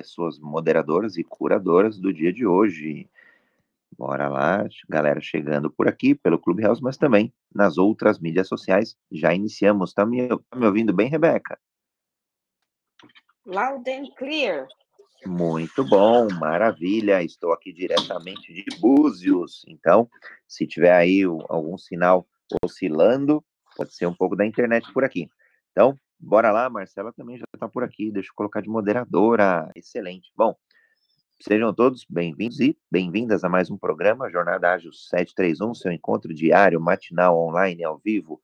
pessoas moderadoras e curadoras do dia de hoje. Bora lá, galera chegando por aqui pelo Clubhouse, mas também nas outras mídias sociais. Já iniciamos. Tá me, tá me ouvindo bem, Rebeca? Loud and clear. Muito bom, maravilha. Estou aqui diretamente de Búzios. Então, se tiver aí algum sinal oscilando, pode ser um pouco da internet por aqui. Então, bora lá, Marcela também já está por aqui. Deixa eu colocar de moderadora. Excelente. Bom, sejam todos bem-vindos e bem-vindas a mais um programa Jornada Ágil 731, seu encontro diário, matinal, online, ao vivo,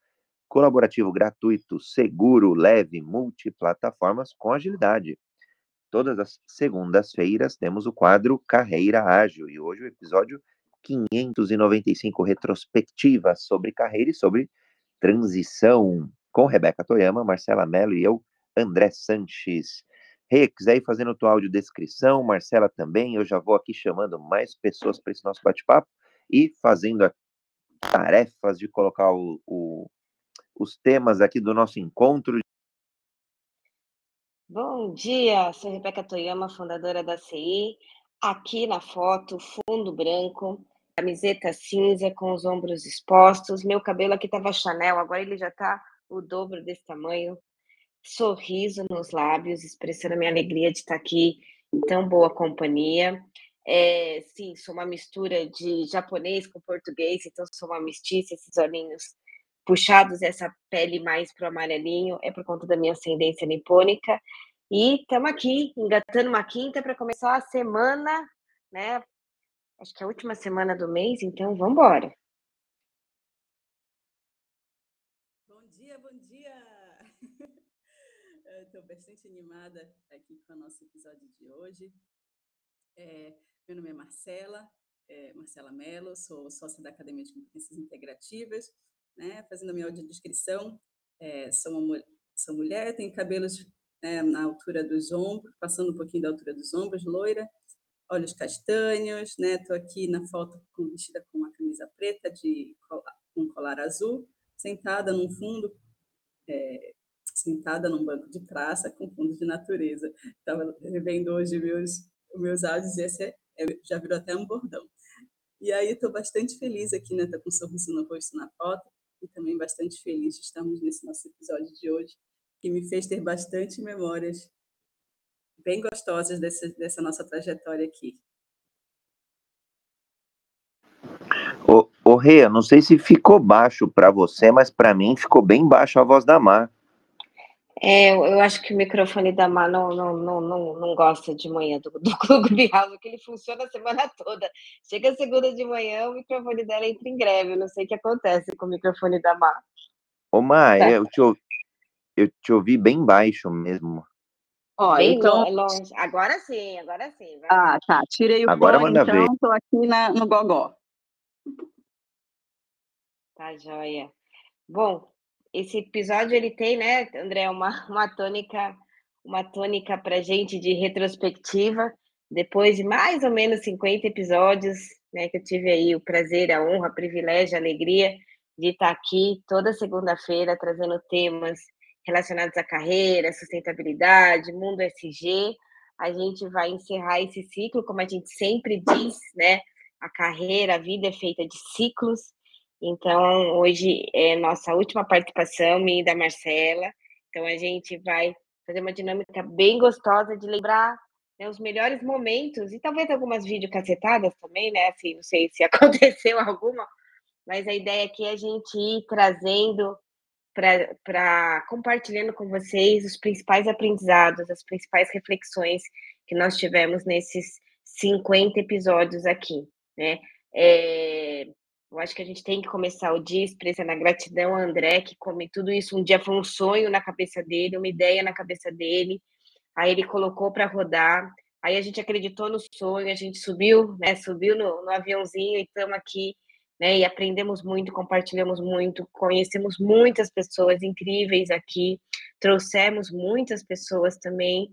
colaborativo, gratuito, seguro, leve, multiplataformas com agilidade. Todas as segundas-feiras temos o quadro Carreira Ágil e hoje o episódio 595 retrospectiva sobre carreira e sobre transição com Rebeca Toyama, Marcela Mello e eu, André Sanches. Rê, quiser ir fazendo tua audiodescrição, Marcela também, eu já vou aqui chamando mais pessoas para esse nosso bate-papo e fazendo tarefas de colocar o, o, os temas aqui do nosso encontro. Bom dia, sou Rebeca Toyama, fundadora da CI. Aqui na foto, fundo branco, camiseta cinza com os ombros expostos. Meu cabelo aqui estava Chanel, agora ele já está o dobro desse tamanho. Sorriso nos lábios, expressando a minha alegria de estar aqui em tão boa companhia. É, sim, sou uma mistura de japonês com português, então sou uma mestiça, esses olhinhos puxados, essa pele mais para o amarelinho, é por conta da minha ascendência nipônica. E estamos aqui, engatando uma quinta para começar a semana, né? Acho que é a última semana do mês, então vamos embora. Bom dia, bom dia! Estou bastante animada aqui com o nosso episódio de hoje. É, meu nome é Marcela, é, Marcela Mello, sou sócia da Academia de Competências Integrativas, né, fazendo a minha audiodescrição. É, sou, uma, sou mulher, tenho cabelos né, na altura dos ombros, passando um pouquinho da altura dos ombros, loira, olhos castanhos, né? Estou aqui na foto com, vestida com uma camisa preta de um colar azul, sentada num fundo, é, sentada num banco de praça com fundo de natureza. Estava revendo hoje meus meus áudios e esse é, é, já virou até um bordão. E aí estou bastante feliz aqui, né? Estou com um sorriso no rosto na foto e também bastante feliz de estarmos nesse nosso episódio de hoje, que me fez ter bastante memórias bem gostosas desse, dessa nossa trajetória aqui. Ô, ô Rê, não sei se ficou baixo para você, mas para mim ficou bem baixo a voz da Mar. É, eu acho que o microfone da Mar não, não, não, não, não gosta de manhã do, do Clubhouse, que ele funciona a semana toda. Chega segunda de manhã, o microfone dela entra em greve. Eu não sei o que acontece com o microfone da Mar. Ô, Mar, tá. eu, te ouvi, eu te ouvi bem baixo mesmo. Ó, Bem então... longe. Agora sim, agora sim. Vai. Ah, tá. Tirei o agora fone, então ver. tô aqui na, no gogó. Tá joia. Bom, esse episódio ele tem, né, André, uma, uma tônica, uma tônica pra gente de retrospectiva, depois de mais ou menos 50 episódios, né, que eu tive aí o prazer, a honra, o privilégio, a alegria de estar aqui toda segunda-feira trazendo temas relacionados à carreira, sustentabilidade, mundo SG. A gente vai encerrar esse ciclo, como a gente sempre diz, né? A carreira, a vida é feita de ciclos. Então, hoje é nossa última participação, minha e da Marcela. Então, a gente vai fazer uma dinâmica bem gostosa de lembrar né, os melhores momentos e talvez algumas videocacetadas também, né? Assim, não sei se aconteceu alguma, mas a ideia aqui é a gente ir trazendo para compartilhando com vocês os principais aprendizados, as principais reflexões que nós tivemos nesses 50 episódios aqui, né? É, eu acho que a gente tem que começar o dia expressando a gratidão a André, que come tudo isso um dia foi um sonho na cabeça dele, uma ideia na cabeça dele, aí ele colocou para rodar, aí a gente acreditou no sonho, a gente subiu, né? Subiu no, no aviãozinho e estamos aqui né? E aprendemos muito, compartilhamos muito, conhecemos muitas pessoas incríveis aqui, trouxemos muitas pessoas também,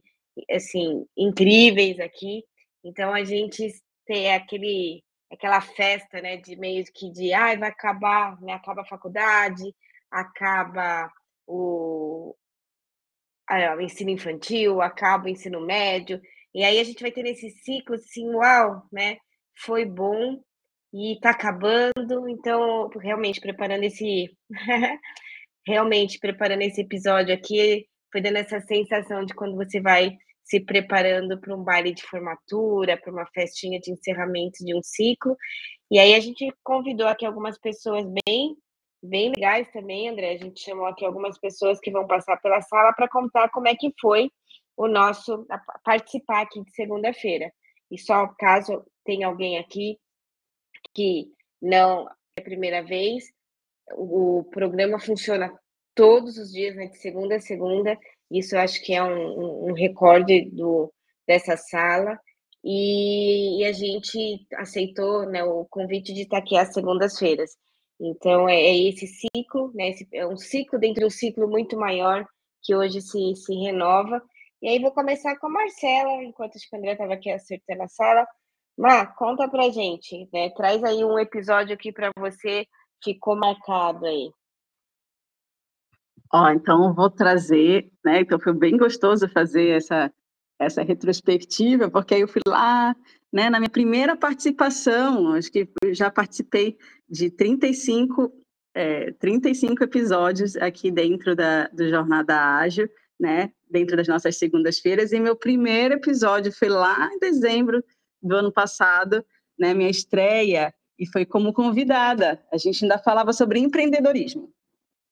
assim, incríveis aqui. Então a gente tem aquele aquela festa, né, de meio que de, ai, vai acabar, né, acaba a faculdade, acaba o, o ensino infantil, acaba o ensino médio, E aí a gente vai ter esse ciclo assim, uau, né? Foi bom e tá acabando, então realmente preparando esse realmente preparando esse episódio aqui, foi dando essa sensação de quando você vai se preparando para um baile de formatura, para uma festinha de encerramento de um ciclo. E aí a gente convidou aqui algumas pessoas bem bem legais também, André. A gente chamou aqui algumas pessoas que vão passar pela sala para contar como é que foi o nosso participar aqui de segunda-feira. E só caso tenha alguém aqui que não é a primeira vez, o programa funciona todos os dias, né, de segunda a segunda. Isso acho que é um, um recorde do, dessa sala. E, e, a gente aceitou né, o convite de estar aqui às segundas-feiras. Então, é, é, esse ciclo, né, esse, é um ciclo dentro de um ciclo muito maior que hoje se, se renova. E aí vou começar com a Marcela, enquanto a André estava aqui acertando a sala. Mar, conta pra gente, né? Traz aí um episódio aqui para você ficou marcado aí. Ó, então vou trazer, né? Então foi bem gostoso fazer essa essa retrospectiva, porque aí eu fui lá, né, na minha primeira participação, acho que já participei de 35 é, 35 episódios aqui dentro da do Jornada Ágil, né, dentro das nossas segundas-feiras, e meu primeiro episódio foi lá em dezembro do ano passado, né, minha estreia, e foi como convidada. A gente ainda falava sobre empreendedorismo,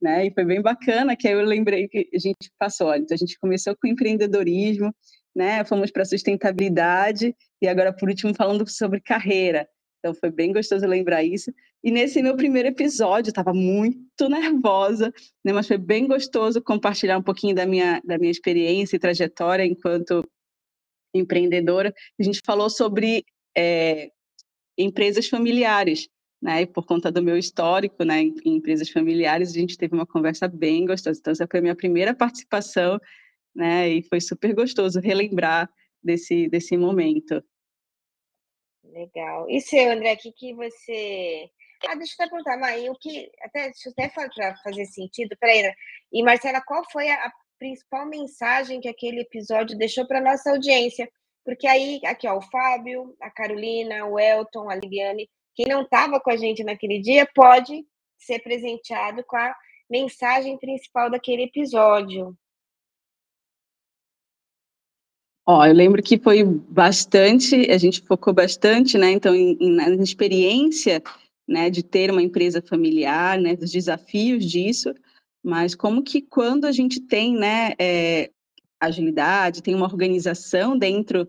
né? E foi bem bacana que aí eu lembrei que a gente passou, então a gente começou com empreendedorismo, né? Fomos para sustentabilidade e agora por último falando sobre carreira. Então foi bem gostoso lembrar isso. E nesse meu primeiro episódio, estava muito nervosa, né? mas foi bem gostoso compartilhar um pouquinho da minha, da minha experiência e trajetória enquanto empreendedora. A gente falou sobre é, empresas familiares, né? E por conta do meu histórico, né, em, em empresas familiares, a gente teve uma conversa bem gostosa. Então, essa foi a minha primeira participação, né? E foi super gostoso relembrar desse, desse momento. Legal. E seu, André, o que, que você. Ah, deixa eu perguntar, Maí, o que. Até, deixa eu até para fazer sentido, peraí. E, Marcela, qual foi a, a principal mensagem que aquele episódio deixou para nossa audiência? Porque aí, aqui, ó, o Fábio, a Carolina, o Elton, a Liliane, quem não estava com a gente naquele dia pode ser presenteado com a mensagem principal daquele episódio. Ó, eu lembro que foi bastante, a gente focou bastante, né, então, na experiência, né, de ter uma empresa familiar, né, dos desafios disso, mas como que quando a gente tem, né, é, agilidade, tem uma organização dentro,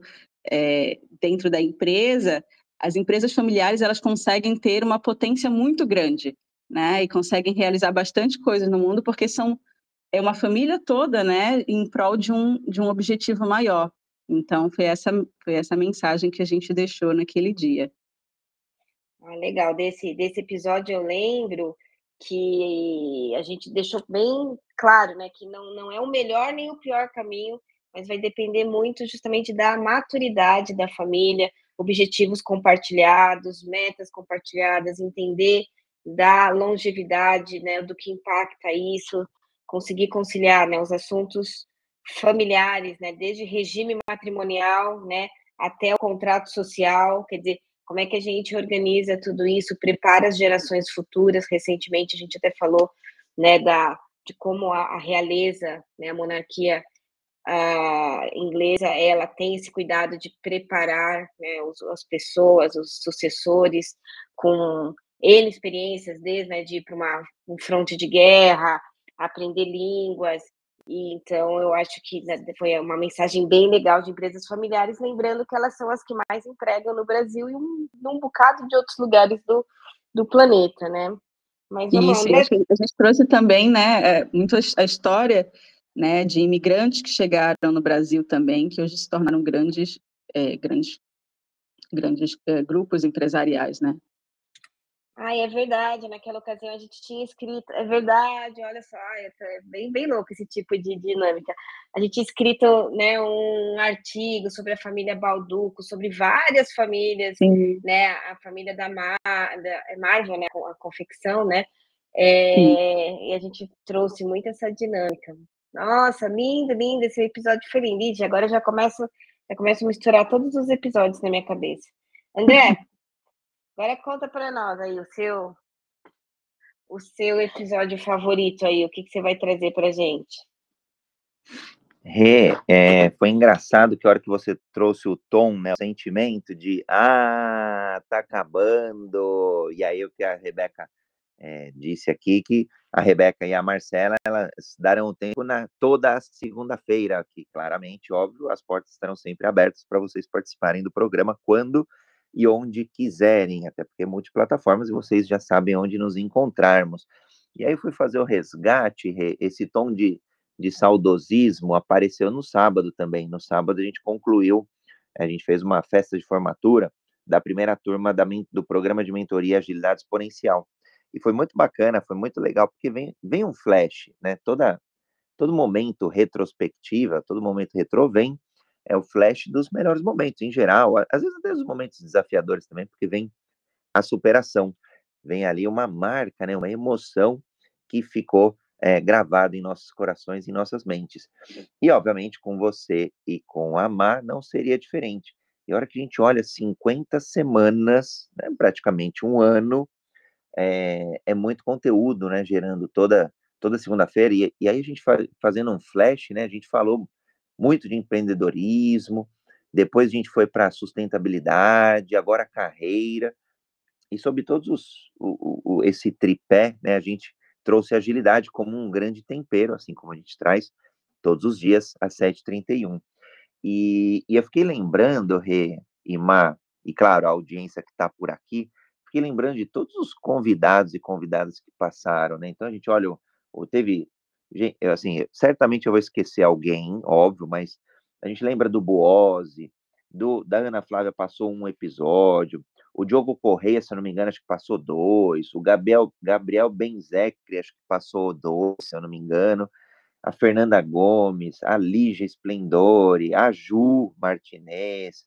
é, dentro da empresa, as empresas familiares, elas conseguem ter uma potência muito grande, né, e conseguem realizar bastante coisa no mundo, porque são, é uma família toda, né, em prol de um, de um objetivo maior. Então, foi essa, foi essa mensagem que a gente deixou naquele dia. Ah, legal. Desse, desse episódio eu lembro que a gente deixou bem claro, né, que não, não é o melhor nem o pior caminho, mas vai depender muito justamente da maturidade da família, objetivos compartilhados, metas compartilhadas, entender da longevidade, né, do que impacta isso, conseguir conciliar, né, os assuntos familiares, né, desde regime matrimonial, né, até o contrato social, quer dizer, como é que a gente organiza tudo isso, prepara as gerações futuras. Recentemente a gente até falou, né, da de como a, a realeza, né, a monarquia a inglesa, ela tem esse cuidado de preparar né, os, as pessoas, os sucessores, com N experiências, desde né, de ir para uma, um fronte de guerra, aprender línguas, e, então, eu acho que né, foi uma mensagem bem legal de empresas familiares, lembrando que elas são as que mais empregam no Brasil e um, num bocado de outros lugares do, do planeta, né? Mas Isso, lá, a gente trouxe também, né, é, muito a história né, de imigrantes que chegaram no Brasil também, que hoje se tornaram grandes, é, grandes, grandes é, grupos empresariais, né? Ai, é verdade, naquela ocasião a gente tinha escrito, é verdade, olha só, é bem, bem louco esse tipo de dinâmica. A gente tinha escrito né, um artigo sobre a família Balduco, sobre várias famílias, Sim. né, a família da, Mar, da é Marvel, né, a confecção, né, é, e a gente trouxe muito essa dinâmica. Nossa, lindo, lindo, esse episódio foi lindo, agora já começo Já começo a misturar todos os episódios na minha cabeça. André, agora conta para nós aí o seu o seu episódio favorito aí, o que, que você vai trazer para gente? Rê, é, foi engraçado que a hora que você trouxe o tom, né, o sentimento de ah, tá acabando, e aí o que a Rebeca é, disse aqui, que a Rebeca e a Marcela, elas darão tempo na toda segunda-feira, que claramente, óbvio, as portas estarão sempre abertas para vocês participarem do programa quando e onde quiserem, até porque é multiplataformas e vocês já sabem onde nos encontrarmos. E aí fui fazer o resgate, esse tom de de saudosismo apareceu no sábado também. No sábado a gente concluiu, a gente fez uma festa de formatura da primeira turma da, do programa de mentoria Agilidade Exponencial. E foi muito bacana, foi muito legal, porque vem, vem um flash, né? Toda, todo momento retrospectiva, todo momento retrô vem é o flash dos melhores momentos em geral, às vezes até os momentos desafiadores também, porque vem a superação, vem ali uma marca, né, uma emoção que ficou é, gravado em nossos corações e nossas mentes. E, obviamente, com você e com a Mar não seria diferente. E a hora que a gente olha 50 semanas, né, praticamente um ano, é, é, muito conteúdo, né, gerando toda, toda segunda-feira. E, e, aí a gente fazendo um flash, né, a gente falou muito de empreendedorismo, depois a gente foi para sustentabilidade, agora carreira, e sobre todos os, o, o, esse tripé, né, a gente trouxe agilidade como um grande tempero, assim como a gente traz todos os dias às 7h31. E, e eu fiquei lembrando, Rê e Má, e claro, a audiência que está por aqui, fiquei lembrando de todos os convidados e convidadas que passaram, né? Então a gente olha, teve, assim, certamente eu vou esquecer alguém, óbvio, mas a gente lembra do Boose, do, da Ana Flávia passou um episódio, o Diogo Correia, se não me engano, acho que passou dois. O Gabriel, Gabriel Benzecri, acho que passou dois, se eu não me engano. A Fernanda Gomes, a Lígia Splendore, a Ju Martinez,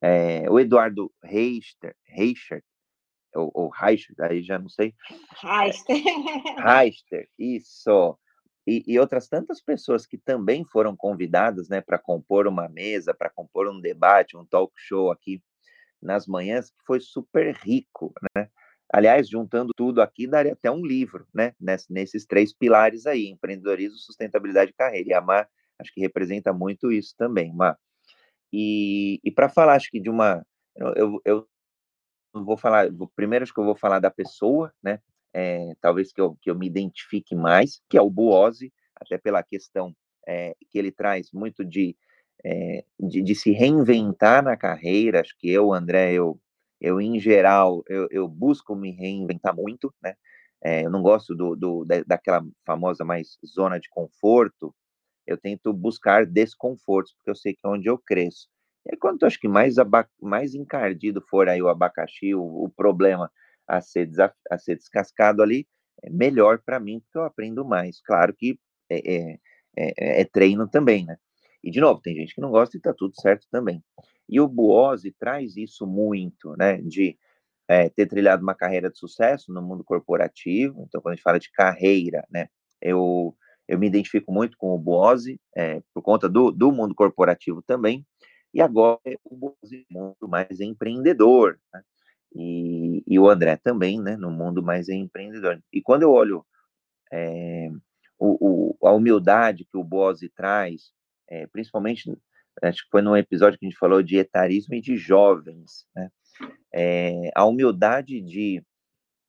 é, o Eduardo Reichert, ou, ou Reichert, aí já não sei. Reichter. Reichter, isso. E, e, outras tantas pessoas que também foram convidadas né, para compor uma mesa, para compor um debate, um talk show aqui nas manhãs, que foi super rico, né? Aliás, juntando tudo aqui, daria até um livro, né? nesses três pilares aí, empreendedorismo, sustentabilidade e carreira. E a Mar, acho que representa muito isso também, Mar. E, e para falar, acho que de uma... Eu, eu vou falar... Primeiro, acho que eu vou falar da pessoa, né? É, talvez que eu, que eu me identifique mais, que é o Buose, até pela questão é, que ele traz muito de é, de, de, se reinventar na carreira. Acho que eu, André, eu, eu em geral, eu, eu busco me reinventar muito, né? Eu não gosto do, do, daquela famosa mais zona de conforto. Eu tento buscar desconfortos, porque eu sei que é onde eu cresço. Quanto acho que mais, mais encardido for aí o abacaxi, o, o problema a ser, a ser descascado ali, é melhor para mim, porque eu aprendo mais. Claro que é, é, é, é treino também, né? E, de novo, tem gente que não gosta e está tudo certo também. E o Buose traz isso muito, né, de é, ter trilhado uma carreira de sucesso no mundo corporativo. Então, quando a gente fala de carreira, né, eu, eu me identifico muito com o Buose, é, por conta do, do mundo corporativo também. E agora o Buose no mundo mais empreendedor, né? E, e, o André também, né, no mundo mais empreendedor. E quando eu olho é, o, o, a humildade que o Bose traz, é, principalmente, acho que foi num episódio que a gente falou de etarismo e de jovens, né? É, a humildade de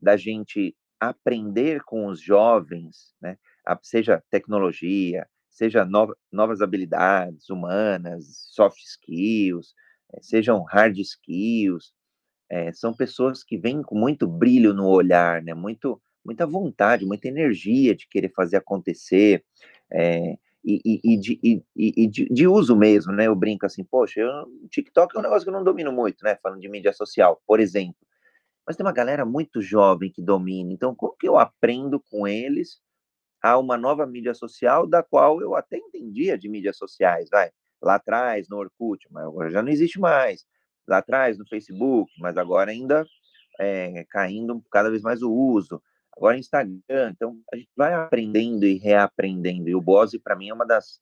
da gente aprender com os jovens, né? seja tecnologia, seja no, novas habilidades humanas, soft skills, é, sejam hard skills, é, são pessoas que vêm com muito brilho no olhar, né? Muito, muita vontade, muita energia de querer fazer acontecer. É, e, e, e, de, e, e de, de, uso mesmo, né? Eu brinco assim, poxa, eu, TikTok é um negócio que eu não domino muito, né? Falando de mídia social, por exemplo. Mas tem uma galera muito jovem que domina, então como que eu aprendo com eles a uma nova mídia social da qual eu até entendia de mídias sociais, vai? Lá atrás, no Orkut, mas agora já não existe mais. Lá atrás, no Facebook, mas agora ainda é, caindo cada vez mais o uso agora Instagram. Então, a gente vai aprendendo e reaprendendo. E o Bose, para mim, é uma das,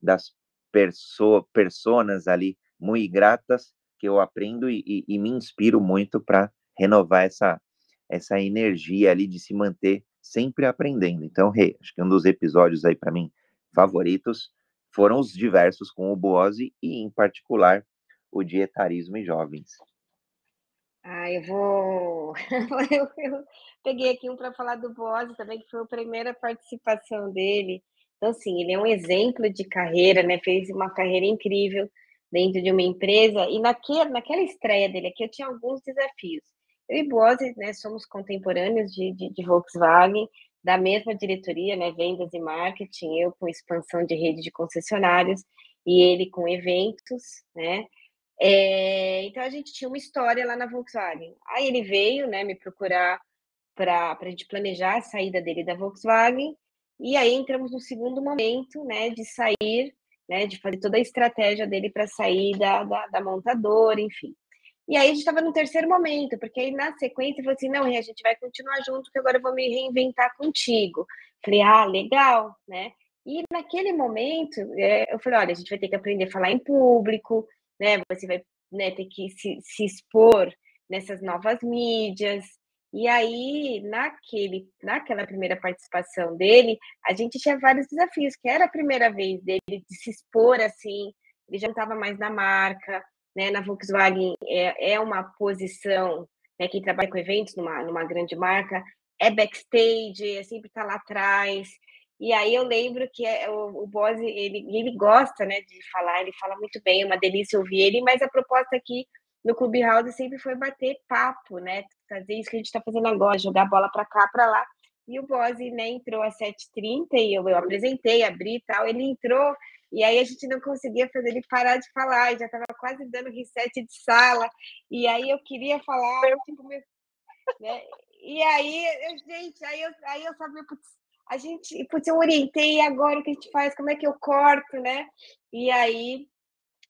das perso personas ali muito gratas que eu aprendo e, e, e me inspiro muito para renovar essa, essa energia ali de se manter sempre aprendendo. Então, Rê, acho que um dos episódios aí para mim favoritos foram os diversos com o Boose e, em particular, o dietarismo em jovens. Ah, eu vou. eu, eu peguei aqui um para falar do Boose também, que foi a primeira participação dele. Então, assim, ele é um exemplo de carreira, né? Fez uma carreira incrível dentro de uma empresa. E naquele, naquela estreia dele aqui, eu tinha alguns desafios. Eu e Boase, né, somos contemporâneos de, de, de Volkswagen, da mesma diretoria, né, vendas e marketing, eu com expansão de rede de concessionários e ele com eventos, né? É, então a gente tinha uma história lá na Volkswagen. Aí ele veio, né, me procurar para a gente planejar a saída dele da Volkswagen. E aí entramos no segundo momento, né, de sair, né, de fazer toda a estratégia dele para sair da, da, da montadora, enfim. E aí a gente estava no terceiro momento, porque aí na sequência falou assim: não, a gente vai continuar junto, que agora eu vou me reinventar contigo. Falei, ah, legal, né? E naquele momento, é, eu falei: olha, a gente vai ter que aprender a falar em público, né? Você vai né, ter que se, se expor nessas novas mídias. E aí, naquele, naquela primeira participação dele, a gente tinha vários desafios, que era a primeira vez dele de se expor assim, ele já não estava mais na marca, né, na Volkswagen é, é uma posição, né, quem trabalha com eventos numa, numa grande marca, é backstage, é sempre estar tá lá atrás. E aí eu lembro que é, o, o Bose, ele, ele gosta né, de falar, ele fala muito bem, é uma delícia ouvir ele, mas a proposta aqui no Clubhouse sempre foi bater papo, né? Fazer isso que a gente está fazendo agora, jogar bola para cá, para lá. E o Bose né, entrou às 7h30 e eu, eu apresentei, abri e tal. Ele entrou e aí a gente não conseguia fazer ele parar de falar, já estava quase dando reset de sala. E aí eu queria falar, tipo, meu, né? E aí, eu, gente, aí eu, aí eu sabia, putz, a gente, putz, eu orientei agora o que a gente faz, como é que eu corto, né? E aí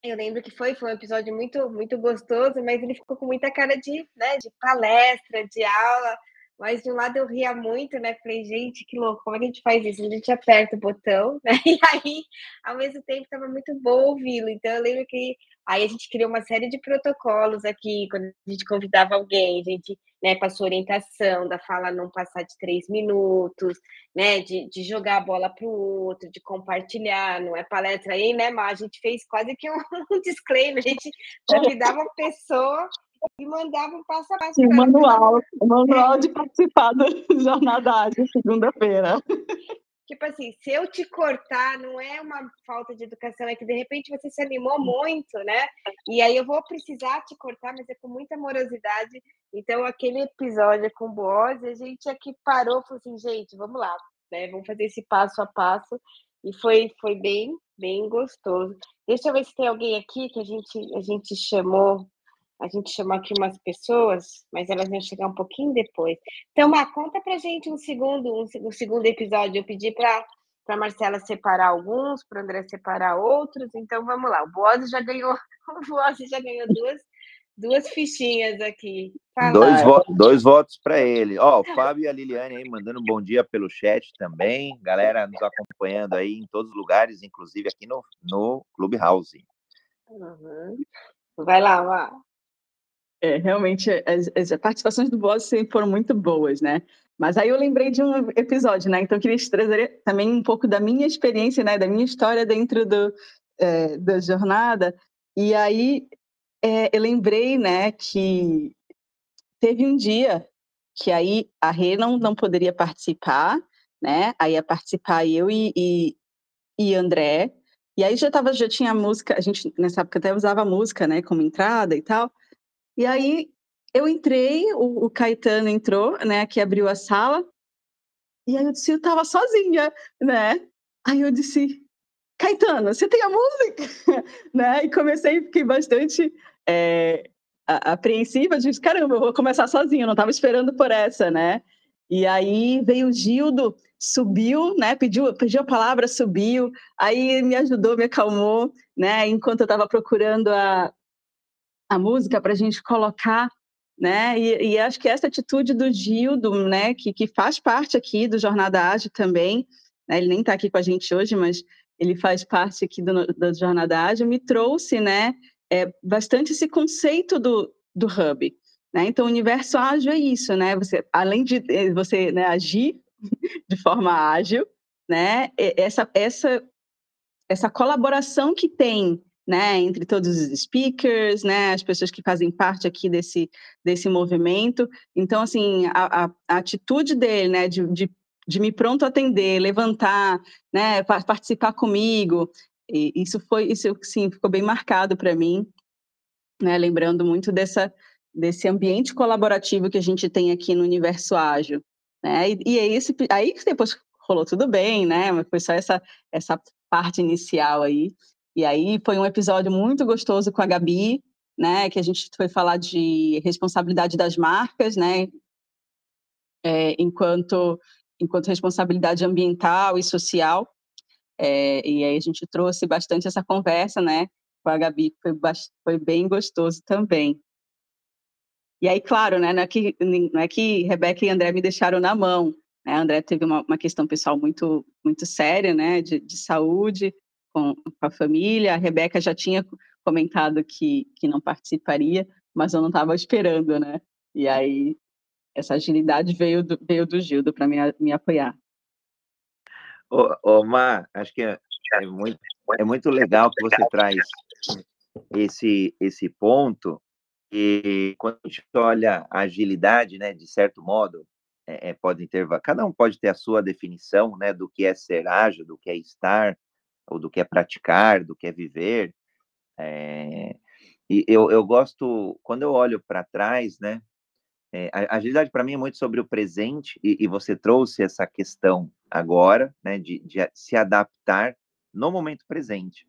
eu lembro que foi, foi um episódio muito, muito gostoso, mas ele ficou com muita cara de, né, de palestra, de aula. Mas de um lado eu ria muito, né? Falei, gente, que louco, como é que a gente faz isso? A gente aperta o botão, né? E aí, ao mesmo tempo, estava muito bom ouvi-lo. Então, eu lembro que aí a gente criou uma série de protocolos aqui, quando a gente convidava alguém, a gente né, passou orientação da fala não passar de três minutos, né? De, de jogar a bola para o outro, de compartilhar, não é palestra aí, né, mas a gente fez quase que um, um disclaimer, a gente convidava a pessoa e mandava um passo a passo. Sim, manual, manual de participar da Jornada Ágil, segunda-feira. Tipo assim, se eu te cortar, não é uma falta de educação, é que de repente você se animou muito, né? E aí eu vou precisar te cortar, mas é com muita amorosidade. Então, aquele episódio com o Boaz, a gente aqui parou e falou assim, gente, vamos lá, né? Vamos fazer esse passo a passo. E foi, foi bem, bem gostoso. Deixa eu ver se tem alguém aqui que a gente, a gente chamou a gente chamou aqui umas pessoas, mas elas vão chegar um pouquinho depois. Então, Má, conta pra gente um segundo, um, um segundo episódio. Eu pedi para para Marcela separar alguns, para André separar outros. Então vamos lá. O Boaz já ganhou, o Boaz já ganhou duas, duas fichinhas aqui. Dois, vo dois votos para ele. Ó, o Fábio e a Liliane aí mandando um bom dia pelo chat também. Galera nos acompanhando aí em todos os lugares, inclusive aqui no, no Clubhouse. Uhum. Vai lá, Má. É, realmente, as, as, participações do Boss foram muito boas, né? Mas aí eu lembrei de um episódio, né? Então eu queria trazer também um pouco da minha experiência, né? Da minha história dentro do, é, da jornada. E aí é, eu lembrei, né? Que teve um dia que aí a Rê não, não poderia participar, né? Aí ia participar eu e, e, e André. E aí já tava, já tinha música, a gente nessa época até usava música, né? Como entrada e tal. E aí eu entrei, o, o Caetano entrou, né, que abriu a sala, e aí eu disse, eu estava sozinha, né? Aí eu disse, Caetano, você tem a música? né? E comecei, fiquei bastante é, apreensiva, disse, caramba, eu vou começar sozinha, eu não estava esperando por essa, né? E aí veio o Gildo, subiu, né? Pediu, pediu a palavra, subiu, aí me ajudou, me acalmou, né? Enquanto eu estava procurando a, a música para a gente colocar, né? E, e, acho que essa atitude do Gildo, né, que, que faz parte aqui do Jornada Ágil também, né? ele nem está aqui com a gente hoje, mas ele faz parte aqui do, da Jornada Ágil, me trouxe, né, é bastante esse conceito do, do hub. Né? Então, o universo ágil é isso, né? Você, além de eh, você né, agir de forma ágil, né? Essa, essa, essa colaboração que tem né, entre todos os speakers, né, as pessoas que fazem parte aqui desse, desse movimento. Então, assim, a, a, a atitude dele, né, de, de, de, me pronto atender, levantar, né, participar comigo, isso foi, isso sim, ficou bem marcado para mim, né, lembrando muito dessa, desse ambiente colaborativo que a gente tem aqui no Universo Ágil. Né, e, e é esse, aí depois rolou tudo bem, né, mas foi só essa, essa parte inicial aí, e aí foi um episódio muito gostoso com a Gabi, né, que a gente foi falar de responsabilidade das marcas, né, é, enquanto enquanto responsabilidade ambiental e social. É, e aí a gente trouxe bastante essa conversa, né, com a Gabi, foi, foi bem gostoso também. E aí, claro, né, não é que, não é que Rebeca e André me deixaram na mão. Né? André teve uma, uma questão pessoal muito, muito séria, né, de, de saúde, com, com a família. A Rebeca já tinha comentado que, que não participaria, mas eu não estava esperando, né? E aí essa agilidade veio do, veio do Gildo para me, me apoiar. Ô, ô Mar, acho que é, é, muito, é muito legal que você traz esse, esse ponto. E quando a gente olha a agilidade, né, de certo modo, é, é pode ter, cada um pode ter a sua definição, né, do que é ser ágil, do que é estar, ou do que é praticar, do que é viver. É, e eu, eu gosto, quando eu olho para trás, né? É, a agilidade para mim é muito sobre o presente, e, e, você trouxe essa questão agora, né, de, de se adaptar no momento presente.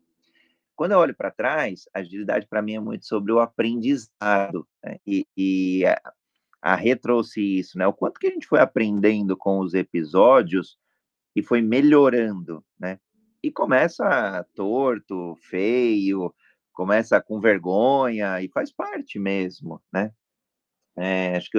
Quando eu olho para trás, a agilidade para mim é muito sobre o aprendizado, né, e, e a, a Rê trouxe isso, né, o quanto que a gente foi aprendendo com os episódios e foi melhorando, né, e começa torto, feio, começa com vergonha e faz parte mesmo, né? É, acho que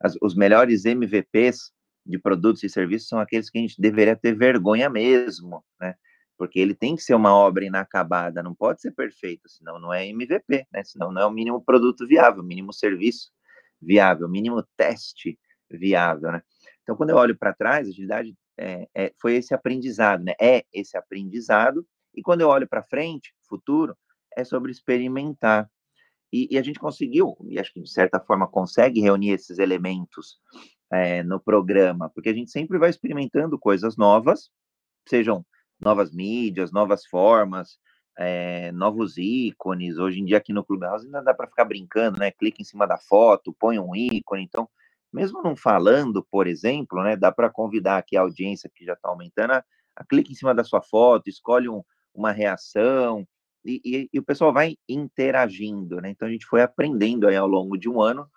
as, os melhores MVPs de produtos e serviços são aqueles que a gente deveria ter vergonha mesmo, né? Porque ele tem que ser uma obra inacabada, não pode ser perfeito, senão não é MVP, né? Senão não é o mínimo produto viável, o mínimo serviço viável, o mínimo teste viável, né? Então, quando eu olho para trás, a agilidade é, é, foi esse aprendizado, né? É esse aprendizado. E quando eu olho para frente, futuro, é sobre experimentar. E, e, a gente conseguiu, e acho que de certa forma consegue reunir esses elementos é, no programa, porque a gente sempre vai experimentando coisas novas, sejam novas mídias, novas formas, é, novos ícones. Hoje em dia aqui no Clubhouse ainda dá para ficar brincando, né? Clica em cima da foto, põe um ícone. Então, mesmo não falando, por exemplo, né, dá para convidar aqui a audiência que já está aumentando, a, a clique em cima da sua foto, escolhe um, uma reação, e, e, e, o pessoal vai interagindo, né? Então a gente foi aprendendo aí ao longo de um ano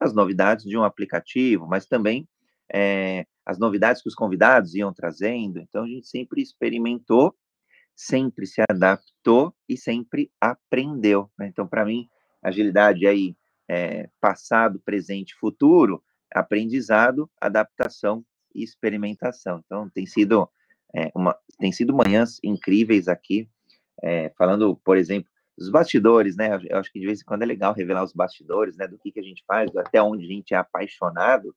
as novidades de um aplicativo, mas também é, as novidades que os convidados iam trazendo. Então a gente sempre experimentou, sempre se adaptou e sempre aprendeu. Né? Então, para mim, agilidade aí, é, passado, presente, futuro, aprendizado, adaptação e experimentação. Então, tem sido, é, uma, tem sido manhãs incríveis aqui, é, falando, por exemplo, dos bastidores, né? Eu acho que de vez em quando é legal revelar os bastidores, né? Do que, que a gente faz, até onde a gente é apaixonado.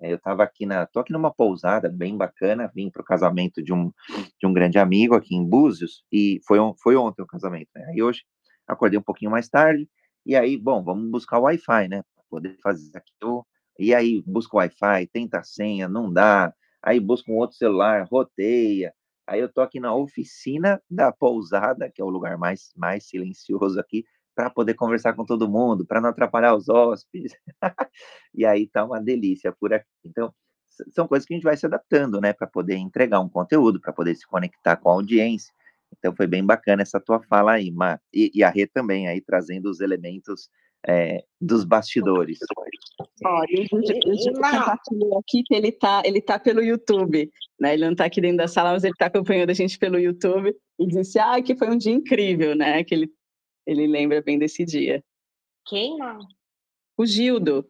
É, eu estava aqui na, tô aqui numa pousada bem bacana, vim para o casamento de um, de um grande amigo aqui em Búzios, e foi, foi ontem o casamento, né? Aí hoje acordei um pouquinho mais tarde, e aí, bom, vamos buscar o Wi-Fi, né? Poder fazer aquilo e aí busca o Wi-Fi, tenta a senha, não dá, aí busca um outro celular, roteia. Aí eu tô aqui na oficina da pousada, que é o lugar mais, mais silencioso aqui, para poder conversar com todo mundo, para não atrapalhar os hóspedes. e aí tá uma delícia por aqui. Então, são coisas que a gente vai se adaptando, né, para poder entregar um conteúdo, para poder se conectar com a audiência. Então foi bem bacana essa tua fala aí, Mar. E, e a Rê também aí trazendo os elementos é, dos bastidores. Olha, o Gil compartilhou aqui que ele está ele tá pelo YouTube, né? Ele não está aqui dentro da sala, mas ele está acompanhando a gente pelo YouTube e disse, ah, que foi um dia incrível, né? Que ele, ele lembra bem desse dia. Quem, não? O Gildo.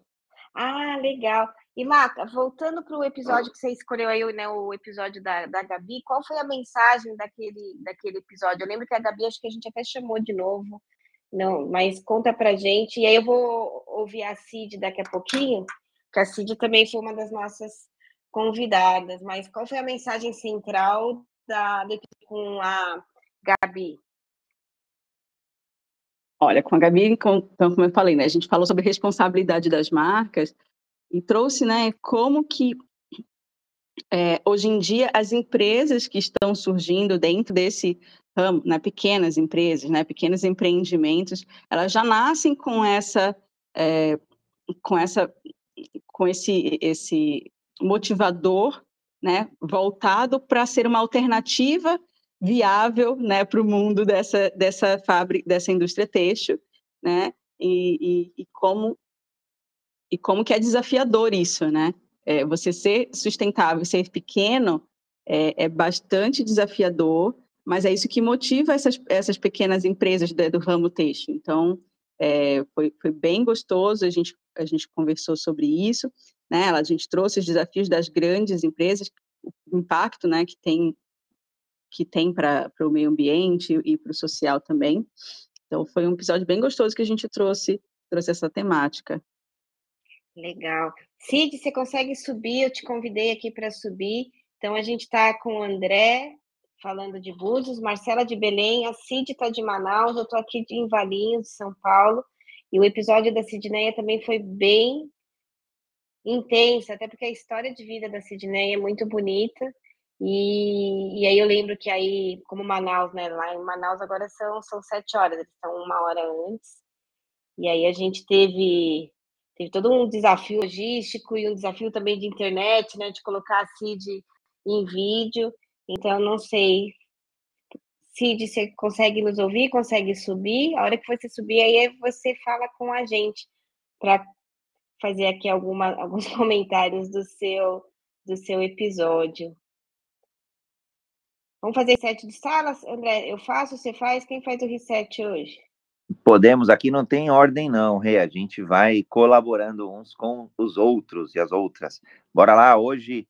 Ah, legal. E, Mata, voltando para o episódio que você escolheu aí, né, o episódio da, da Gabi, qual foi a mensagem daquele, daquele episódio? Eu lembro que a Gabi, acho que a gente até chamou de novo, Não, mas conta pra gente, e aí eu vou ouvir a Cid daqui a pouquinho, que a Cid também foi uma das nossas convidadas, mas qual foi a mensagem central da, com a Gabi? Olha, com a Gabi, então, como eu falei, né, a gente falou sobre responsabilidade das marcas e trouxe, né, como que é, hoje em dia as empresas que estão surgindo dentro desse ramo, né, pequenas empresas, né, pequenos empreendimentos, elas já nascem com essa, é, com essa, com esse, esse motivador, né, voltado para ser uma alternativa viável, né, para o mundo dessa dessa fábrica, dessa indústria têxtil, né, e, e, e como e como que é desafiador isso, né? É, você ser sustentável, ser pequeno é, é, bastante desafiador, mas é isso que motiva essas, essas pequenas empresas do, ramo têxtil. Então, é, foi, foi bem gostoso, a gente, a gente conversou sobre isso, né? A gente trouxe os desafios das grandes empresas, o impacto né, que tem que tem para o meio ambiente e para o social também. Então, foi um episódio bem gostoso que a gente trouxe, trouxe essa temática. Legal. Cid, você consegue subir? Eu te convidei aqui para subir. Então, a gente está com o André, falando de Búzios, Marcela de Belém, a Cid está de Manaus, eu estou aqui em Valinhos, São Paulo. E o episódio da Sidneia também foi bem intenso, até porque a história de vida da Sidneia é muito bonita. E, e aí eu lembro que aí, como Manaus, né? Lá em Manaus agora são, são sete horas, eles estão uma hora antes. E aí a gente teve teve todo um desafio logístico e um desafio também de internet, né, de colocar a CID em vídeo. Então, não sei, Cid, você consegue nos ouvir? Consegue subir? A hora que você subir, aí você fala com a gente para fazer aqui alguma, alguns comentários do seu, do seu episódio. Vamos fazer reset de salas? André, eu faço, você faz? Quem faz o reset hoje? Podemos, aqui não tem ordem não, Rei, a gente vai colaborando uns com os outros e as outras. Bora lá, hoje,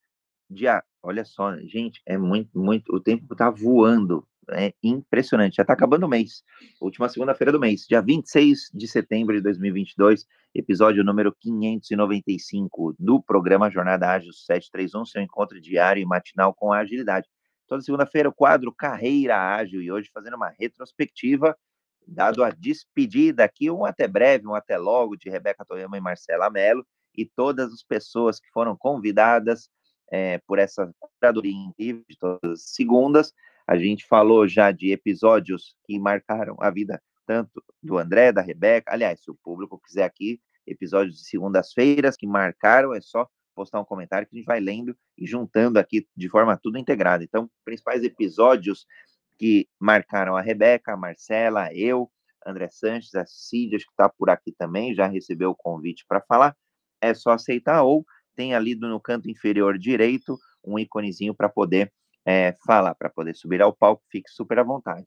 dia, olha só, gente, é muito, muito, o tempo tá voando, é impressionante, já tá acabando o mês, última segunda-feira do mês, dia 26 de setembro de 2022, episódio número 595 do programa Jornada Ágil 731, seu encontro diário e matinal com a agilidade. Toda segunda-feira, o quadro Carreira Ágil, e hoje fazendo uma retrospectiva dado a despedida aqui, um até breve, um até logo, de Rebeca Toyama e Marcela Mello, e todas as pessoas que foram convidadas é, por essa curadoria incrível de todas as segundas. A gente falou já de episódios que marcaram a vida tanto do André, da Rebeca. Aliás, se o público quiser aqui, episódios de segundas-feiras que marcaram, é só postar um comentário que a gente vai lendo e juntando aqui de forma tudo integrada. Então, principais episódios que marcaram a Rebeca, a Marcela, eu, André Sanches, a acho que está por aqui também, já recebeu o convite para falar. É só aceitar ou tem ali no canto inferior direito um íconezinho para poder é, falar, para poder subir ao palco, fique super à vontade.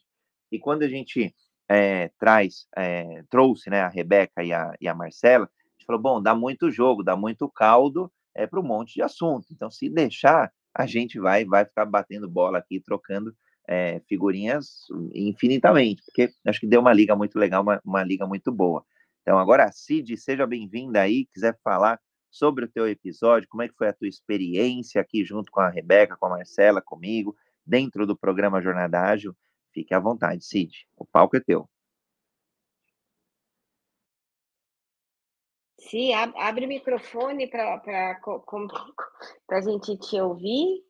E quando a gente é, traz, é, trouxe né, a Rebeca e a, e a Marcela, a gente falou, bom, dá muito jogo, dá muito caldo é, para um monte de assunto. Então, se deixar, a gente vai, vai ficar batendo bola aqui, trocando é, figurinhas infinitamente, porque acho que deu uma liga muito legal, uma, uma liga muito boa. Então, agora, Cid, seja bem-vinda aí, quiser falar sobre o teu episódio, como é que foi a tua experiência aqui junto com a Rebeca, com a Marcela, comigo, dentro do programa Jornada Ágil, fique à vontade, Cid, o palco é teu. Sim, abre o microfone para a gente te ouvir.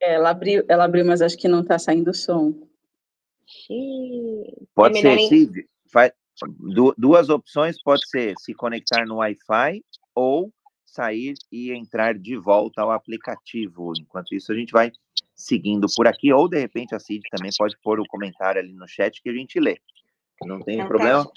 Ela abriu, ela abriu, mas acho que não está saindo o som. Pode é ser, Cid. Faz, duas opções, pode ser se conectar no Wi-Fi ou sair e entrar de volta ao aplicativo. Enquanto isso, a gente vai seguindo por aqui, ou de repente a Cid também pode pôr o comentário ali no chat que a gente lê. Não tem problema. Tá.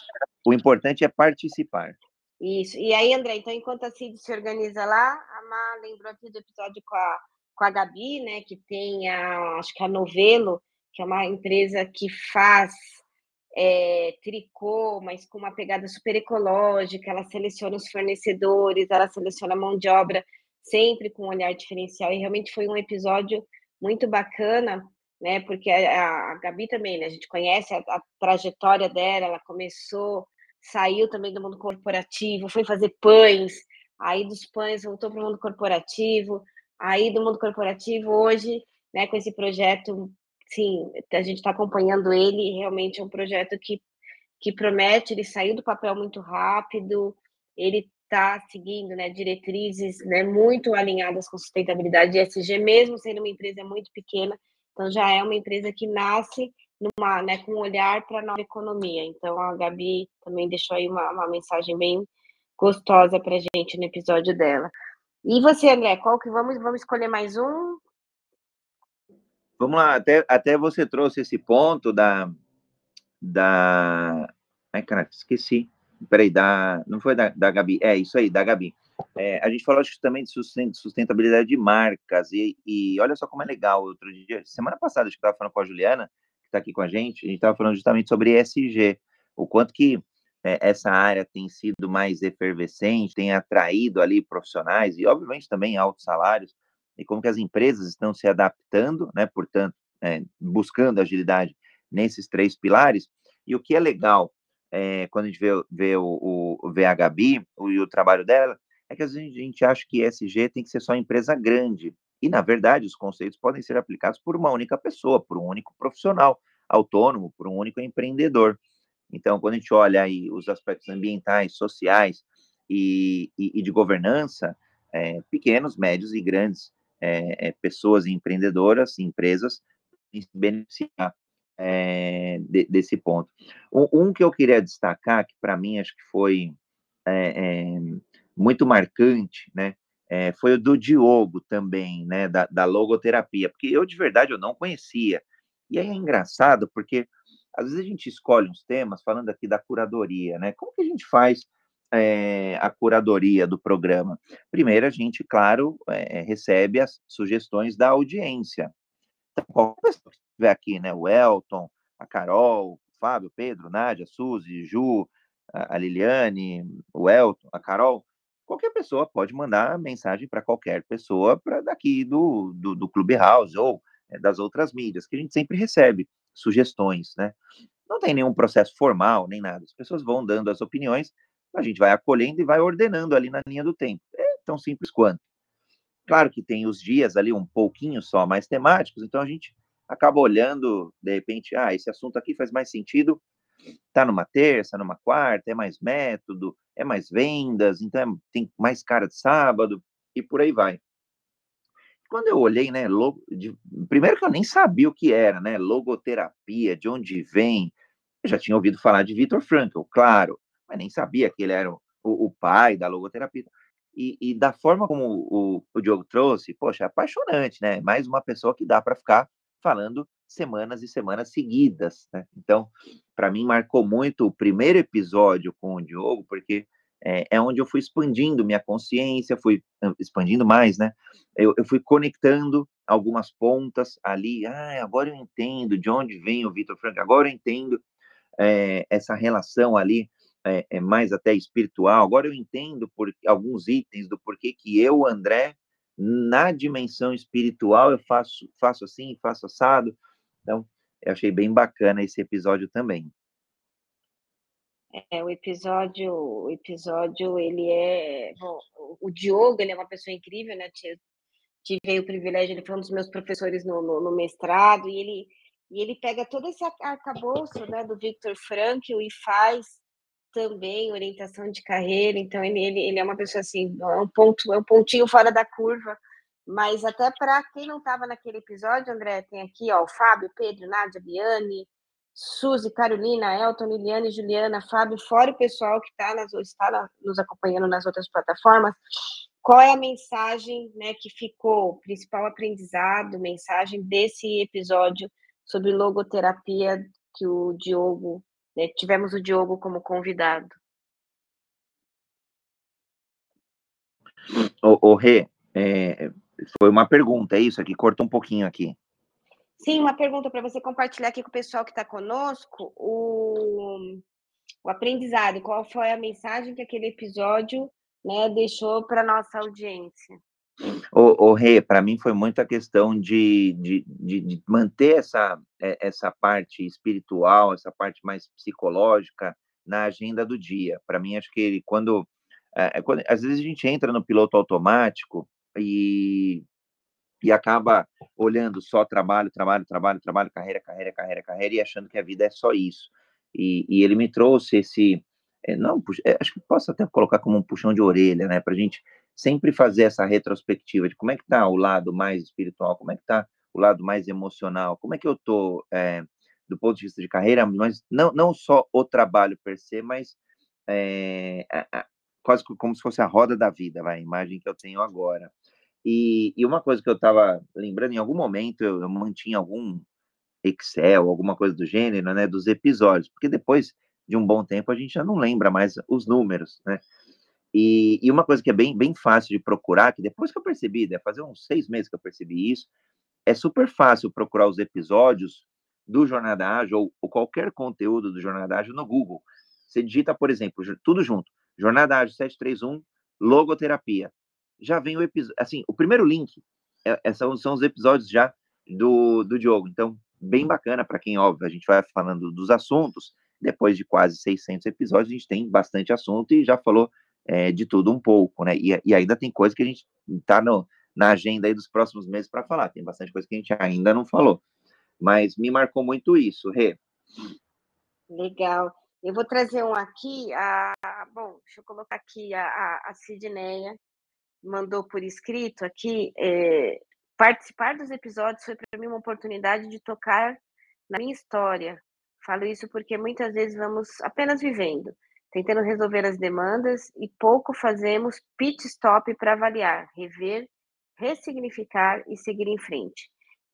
O importante é participar. Isso. E aí, André, então, enquanto a Cid se organiza lá, a Má lembrou aqui do episódio com a com a Gabi, né, que tem a, acho que a Novelo, que é uma empresa que faz é, tricô, mas com uma pegada super ecológica, ela seleciona os fornecedores, ela seleciona a mão de obra, sempre com um olhar diferencial, e realmente foi um episódio muito bacana, né? Porque a, a Gabi também, né? A gente conhece a, a trajetória dela, ela começou, saiu também do mundo corporativo, foi fazer pães, aí dos pães voltou para o mundo corporativo, aí do mundo corporativo hoje, né, com esse projeto, sim, a gente está acompanhando ele, realmente é um projeto que, que promete, ele saiu do papel muito rápido, ele está seguindo né, diretrizes né, muito alinhadas com sustentabilidade ESG, mesmo sendo uma empresa muito pequena, então já é uma empresa que nasce numa, né, com um olhar para a nova economia. Então a Gabi também deixou aí uma, uma mensagem bem gostosa para a gente no episódio dela. E você, André, qual que vamos, vamos escolher mais um? Vamos lá, até, até você trouxe esse ponto da. da... Ai, cara, esqueci. Peraí, da. Não foi da, da Gabi. É, isso aí, da Gabi. É, a gente falou acho, também de sustentabilidade de marcas, e, e olha só como é legal. Outro dia, semana passada, a gente estava falando com a Juliana, que está aqui com a gente, a gente estava falando justamente sobre ESG, o quanto que é, essa área tem sido mais efervescente, tem atraído ali profissionais e, obviamente, também altos salários, e como que as empresas estão se adaptando, né, portanto, é, buscando agilidade nesses três pilares. E o que é legal é, quando a gente vê, vê o, o, a Gabi e o trabalho dela, é que às vezes a gente acha que ESG tem que ser só empresa grande. E, na verdade, os conceitos podem ser aplicados por uma única pessoa, por um único profissional autônomo, por um único empreendedor. Então, quando a gente olha aí os aspectos ambientais, sociais e, e, e de governança, é, pequenos, médios e grandes é, pessoas empreendedoras, empresas, se beneficiar é, de, desse ponto. Um, um, que eu queria destacar, que para mim acho que foi muito marcante, né, foi o do Diogo também, né, da, da logoterapia, porque eu de verdade eu não conhecia. E aí é engraçado, porque às vezes a gente escolhe uns temas, falando aqui da curadoria, né? Como que a gente faz é, a curadoria do programa? Primeiro, a gente, claro, é, recebe as sugestões da audiência. Então, qualquer pessoa que estiver aqui, né? O Elton, a Carol, o Fábio, Pedro, Nádia, Suzy, Ju, a Liliane, o Elton, a Carol, qualquer pessoa pode mandar mensagem para qualquer pessoa para daqui do, do, do Clubhouse ou é, das outras mídias, que a gente sempre recebe sugestões, né? Não tem nenhum processo formal, nem nada. As pessoas vão dando as opiniões, a gente vai acolhendo e vai ordenando ali na linha do tempo. É tão simples quanto. Claro que tem os dias ali um pouquinho só mais temáticos, então a gente acaba olhando, de repente, ah, esse assunto aqui faz mais sentido, tá numa terça, numa quarta, é mais método, é mais vendas, então é, tem mais cara de sábado, e por aí vai. Quando eu olhei, né, logo, de, primeiro que eu nem sabia o que era, né, logoterapia, de onde vem, eu já tinha ouvido falar de Viktor Frankl, claro, mas nem sabia que ele era o, o pai da logoterapia. E, e, da forma como o, o Diogo trouxe, poxa, é apaixonante, né? Mais uma pessoa que dá para ficar falando semanas e semanas seguidas, né? Então, para mim, marcou muito o primeiro episódio com o Diogo, porque é, é, onde eu fui expandindo minha consciência, fui expandindo mais, né? Eu, eu fui conectando algumas pontas ali. Ah, agora eu entendo de onde vem o Vitor Frank, agora eu entendo é, essa relação ali, é, é, mais até espiritual. Agora eu entendo por alguns itens do porquê que eu, André, na dimensão espiritual, eu faço, faço assim, faço assado. Então, eu achei bem bacana esse episódio também. É, o episódio, o episódio, ele é, bom, o Diogo, ele é uma pessoa incrível, né? Tive o privilégio, ele foi um dos meus professores no, no, no mestrado, e ele, e ele pega todo esse arcabouço, né, do Victor Frankl e faz também orientação de carreira, então ele, ele, ele é uma pessoa assim, é um ponto, é um pontinho fora da curva, mas até para quem não estava naquele episódio, André, tem aqui, ó, o Fábio, Pedro, Nádia, Biane, Suzy, Carolina, Elton, Liliane, Juliana, Fábio, fora o pessoal que tá nas, está na, nos acompanhando nas outras plataformas, qual é a mensagem né, que ficou, principal aprendizado, mensagem desse episódio sobre logoterapia que o Diogo, né, tivemos o Diogo como convidado? O, o Rê, é, foi uma pergunta, é isso aqui? Cortou um pouquinho aqui. Sim, uma pergunta para você compartilhar aqui com o pessoal que está conosco, o, o aprendizado, qual foi a mensagem que aquele episódio né, deixou para nossa audiência? O, o Rê, para mim foi muita questão de, de, de, de, manter essa, é, essa parte espiritual, essa parte mais psicológica na agenda do dia. Para mim, acho que quando, é, é, quando, às vezes a gente entra no piloto automático e, e acaba olhando só trabalho, trabalho, trabalho, trabalho, carreira, carreira, carreira, carreira e achando que a vida é só isso. E, e ele me trouxe esse, é, não, acho que posso até colocar como um puxão de orelha, né, para a gente sempre fazer essa retrospectiva de como é que está o lado mais espiritual, como é que está o lado mais emocional, como é que eu estou é, do ponto de vista de carreira, mas não, não só o trabalho per se, mas é, quase como se fosse a roda da vida, vai, a imagem que eu tenho agora. E, e uma coisa que eu estava lembrando, em algum momento eu, eu mantinha algum Excel, alguma coisa do gênero, né, dos episódios, porque depois de um bom tempo a gente já não lembra mais os números, né? E, e, uma coisa que é bem, bem fácil de procurar, que depois que eu percebi, deve fazer uns seis meses que eu percebi isso, é super fácil procurar os episódios do Jornada Ágil ou, ou qualquer conteúdo do Jornada Ágil no Google. Você digita, por exemplo, tudo junto, Jornada Ágil 731, logoterapia. Já vem o episódio, assim, o primeiro link é, é, são, são os episódios já do, do Diogo. Então, bem bacana para quem, óbvio, a gente vai falando dos assuntos. Depois de quase 600 episódios, a gente tem bastante assunto e já falou é, de tudo um pouco, né? E, e, ainda tem coisa que a gente está na agenda aí dos próximos meses para falar. Tem bastante coisa que a gente ainda não falou. Mas me marcou muito isso, Rê. Legal. Eu vou trazer um aqui. A, bom, deixa eu colocar aqui a, a, a Sidneia mandou por escrito aqui. É, participar dos episódios foi para mim uma oportunidade de tocar na minha história. Falo isso porque muitas vezes vamos apenas vivendo tentando resolver as demandas e pouco fazemos pit stop para avaliar, rever, ressignificar e seguir em frente.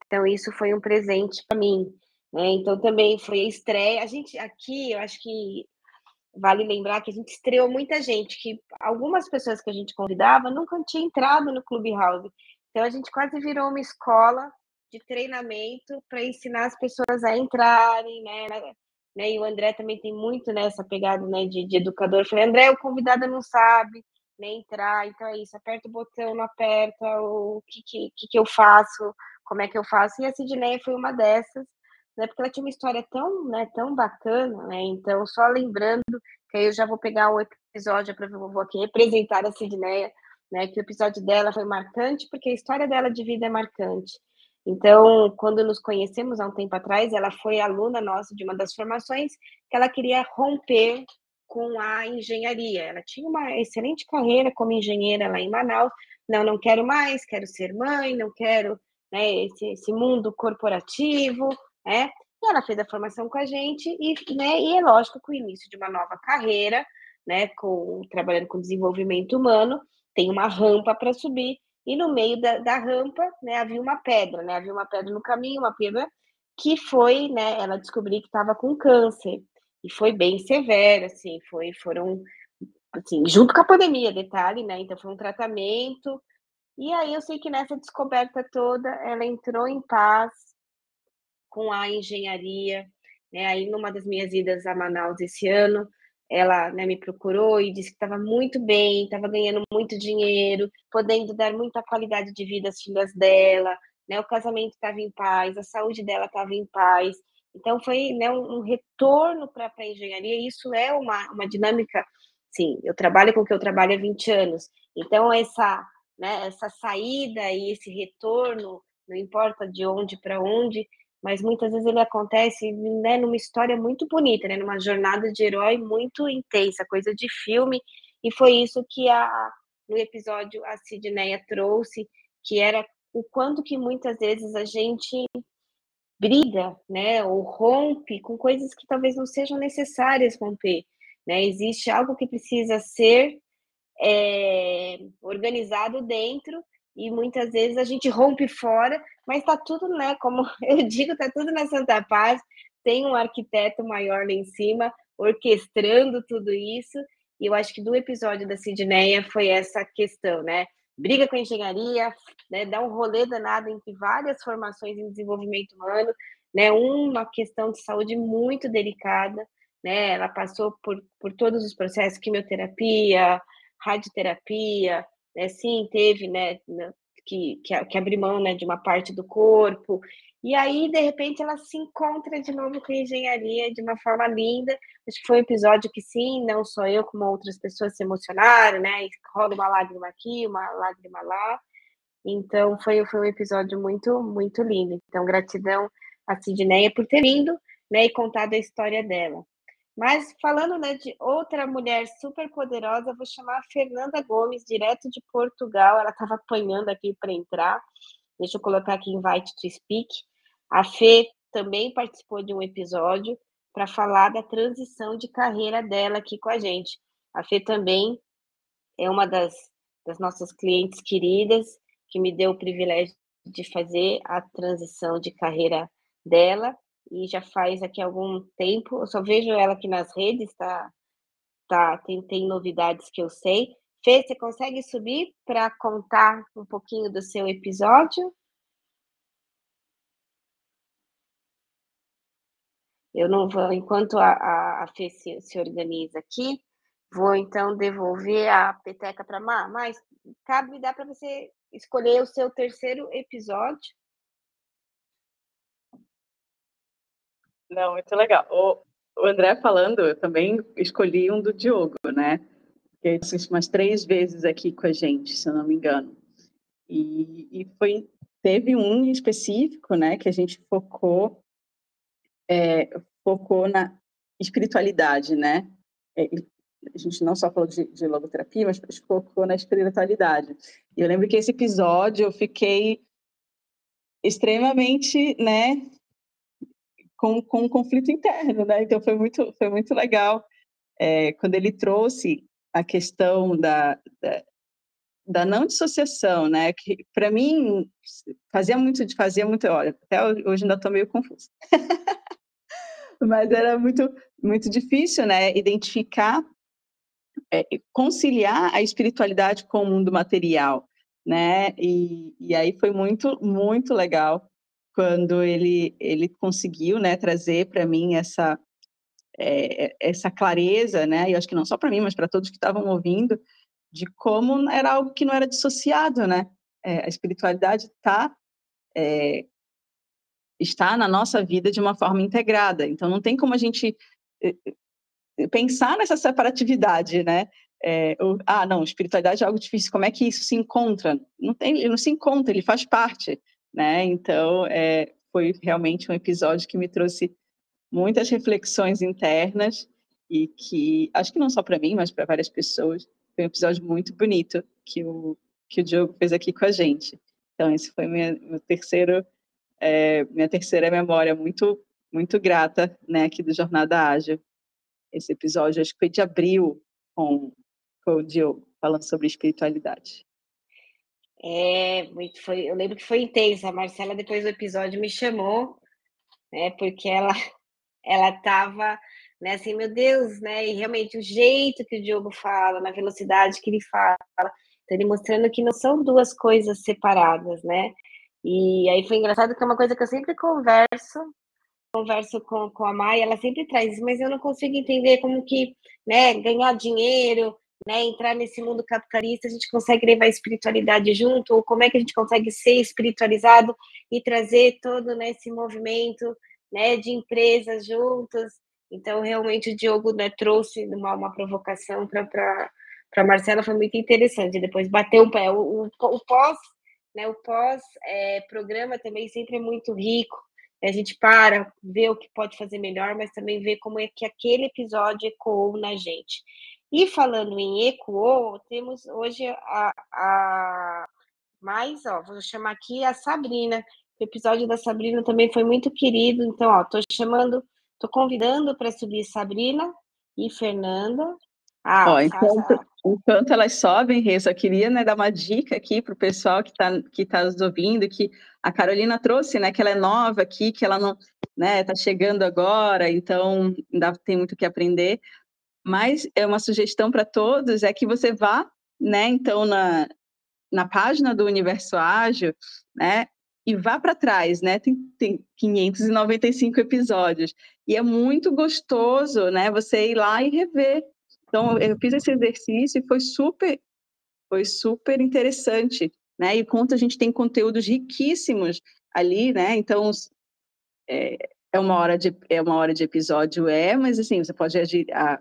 Então, isso foi um presente para mim. Né? Então, também foi a estreia. A gente aqui, eu acho que vale lembrar que a gente estreou muita gente, que algumas pessoas que a gente convidava nunca tinham entrado no Clubhouse. Então, a gente quase virou uma escola de treinamento para ensinar as pessoas a entrarem, né? Né? E o André também tem muito nessa né, pegada né, de, de educador. Eu falei, André, o convidado não sabe nem entrar, então é isso, aperta o botão, não aperta, o que, que, que eu faço, como é que eu faço. E a Sidneia foi uma dessas, né? Porque ela tinha uma história tão, né, tão bacana, né? Então, só lembrando que aí eu já vou pegar o episódio, para vou aqui representar a Sidneia, né? Que o episódio dela foi marcante, porque a história dela de vida é marcante. Então, quando nos conhecemos há um tempo atrás, ela foi aluna nossa de uma das formações que ela queria romper com a engenharia. Ela tinha uma excelente carreira como engenheira lá em Manaus. Não, não quero mais, quero ser mãe, não quero né, esse, esse mundo corporativo, né? E ela fez a formação com a gente e, né, e é lógico que o início de uma nova carreira, né, com trabalhando com desenvolvimento humano, tem uma rampa para subir e no meio da, da rampa, né, havia uma pedra, né, havia uma pedra no caminho, uma pedra que foi, né, ela descobriu que estava com câncer, e foi bem severa, assim, foi, foram, assim, junto com a pandemia, detalhe, né, então foi um tratamento, e aí eu sei que nessa descoberta toda, ela entrou em paz com a engenharia, né, aí numa das minhas idas a Manaus esse ano, ela né, me procurou e disse que estava muito bem, estava ganhando muito dinheiro, podendo dar muita qualidade de vida às filhas dela, né, o casamento estava em paz, a saúde dela estava em paz. Então, foi né, um, retorno para a engenharia, isso é uma, uma dinâmica. Sim, eu trabalho com o que eu trabalho há 20 anos, então, essa, né, essa saída e esse retorno, não importa de onde para onde, mas muitas vezes ele acontece né, numa história muito bonita, né, numa jornada de herói muito intensa, coisa de filme, e foi isso que a, no episódio a Sidneia trouxe, que era o quanto que muitas vezes a gente briga, né, ou rompe com coisas que talvez não sejam necessárias romper, né, existe algo que precisa ser é, organizado dentro e muitas vezes a gente rompe fora, mas está tudo, né? Como eu digo, está tudo na Santa Paz. Tem um arquiteto maior lá em cima orquestrando tudo isso. E eu acho que do episódio da Sidneia foi essa questão, né? Briga com a engenharia, né? dá um rolê danado entre várias formações em desenvolvimento humano, né? Uma questão de saúde muito delicada, né? Ela passou por, por todos os processos, quimioterapia, radioterapia, né? Sim, teve, né? Que, que, que abrir mão né, de uma parte do corpo, e aí, de repente, ela se encontra de novo com a engenharia de uma forma linda. Acho que foi um episódio que, sim, não só eu, como outras pessoas se emocionaram, né? rola uma lágrima aqui, uma lágrima lá. Então, foi, foi um episódio muito, muito lindo. Então, gratidão a Sidneia por ter vindo né, e contado a história dela. Mas falando né, de outra mulher super poderosa, vou chamar a Fernanda Gomes, direto de Portugal. Ela estava apanhando aqui para entrar. Deixa eu colocar aqui invite to speak. A Fê também participou de um episódio para falar da transição de carreira dela aqui com a gente. A Fê também é uma das, das nossas clientes queridas, que me deu o privilégio de fazer a transição de carreira dela, e já faz aqui algum tempo, eu só vejo ela aqui nas redes, tá? tá tem, tem novidades que eu sei. Fê, você consegue subir para contar um pouquinho do seu episódio? Eu não vou, enquanto a, a, a Fê se, se organiza aqui, vou então devolver a peteca para Mar, mas cabe dar para você escolher o seu terceiro episódio. Não, muito legal. O, o André falando, eu também escolhi um do Diogo, né? Que ele assiste umas três vezes aqui com a gente, se eu não me engano. E, e foi, teve um específico, né, que a gente focou é, focou na espiritualidade, né? É, a gente não só falou de, de logoterapia, mas focou na espiritualidade. E eu lembro que esse episódio eu fiquei extremamente, né, com, com um conflito interno, né? Então foi muito, foi muito legal é, quando ele trouxe a questão da, da, da não dissociação, né? Que para mim fazia muito, fazia muito, olha, até hoje ainda estou meio confusa. mas era muito, muito difícil, né, identificar, é, conciliar a espiritualidade com o mundo material, né, e, e aí foi muito, muito legal quando ele, ele conseguiu, né, trazer para mim essa, é, essa clareza, né, e acho que não só para mim, mas para todos que estavam ouvindo, de como era algo que não era dissociado, né, é, a espiritualidade está é, está na nossa vida de uma forma integrada. Então, não tem como a gente eh, eh, pensar nessa separatividade, né? É, ah, não, espiritualidade é algo difícil. Como é que isso se encontra? Não tem, ele não se encontra, ele faz parte, né? Então, é, foi realmente um episódio que me trouxe muitas reflexões internas e que acho que não só para mim, mas para várias pessoas, foi um episódio muito bonito que o que o Diogo fez aqui com a gente. Então, esse foi meu, meu terceiro é, minha terceira memória muito muito grata, né, aqui do Jornada Ágil. Esse episódio, acho que foi de abril, com, com o Diogo, falando sobre espiritualidade. É, muito foi, eu lembro que foi intensa. A Marcela, depois do episódio, me chamou, né, porque ela ela estava, né, assim, meu Deus, né, e realmente o jeito que o Diogo fala, na velocidade que ele fala, então ele mostrando que não são duas coisas separadas, né, e aí foi engraçado que é uma coisa que eu sempre converso, converso com, com a Maia, ela sempre traz, mas eu não consigo entender como que, né, ganhar dinheiro, né, entrar nesse mundo capitalista, a gente consegue levar a espiritualidade junto, ou como é que a gente consegue ser espiritualizado e trazer todo né, esse movimento, né, de empresas juntas. Então, realmente, o Diogo né, trouxe uma, uma provocação para para Marcela, foi muito interessante. Depois bateu o pé. O, o, o pós né? O pós-programa é, também sempre é muito rico. A gente para, vê o que pode fazer melhor, mas também vê como é que aquele episódio ecoou na gente. E falando em ecoou, temos hoje a, a mais, ó, vou chamar aqui a Sabrina. O episódio da Sabrina também foi muito querido. Então, ó, tô chamando, tô convidando para subir Sabrina e Fernanda. Ah, Ó, enquanto, enquanto elas sobem, eu só queria né, dar uma dica aqui para o pessoal que está que tá nos ouvindo, que a Carolina trouxe, né, que ela é nova aqui, que ela não está né, tá chegando agora, então ainda tem muito que aprender. Mas é uma sugestão para todos é que você vá, né, então na, na página do Universo Ágil, né, e vá para trás, né? Tem, tem 595 episódios e é muito gostoso, né? Você ir lá e rever então, eu fiz esse exercício e foi super, foi super interessante, né? E conta a gente tem conteúdos riquíssimos ali, né? Então é, é uma hora de é uma hora de episódio é, mas assim você pode agir, a,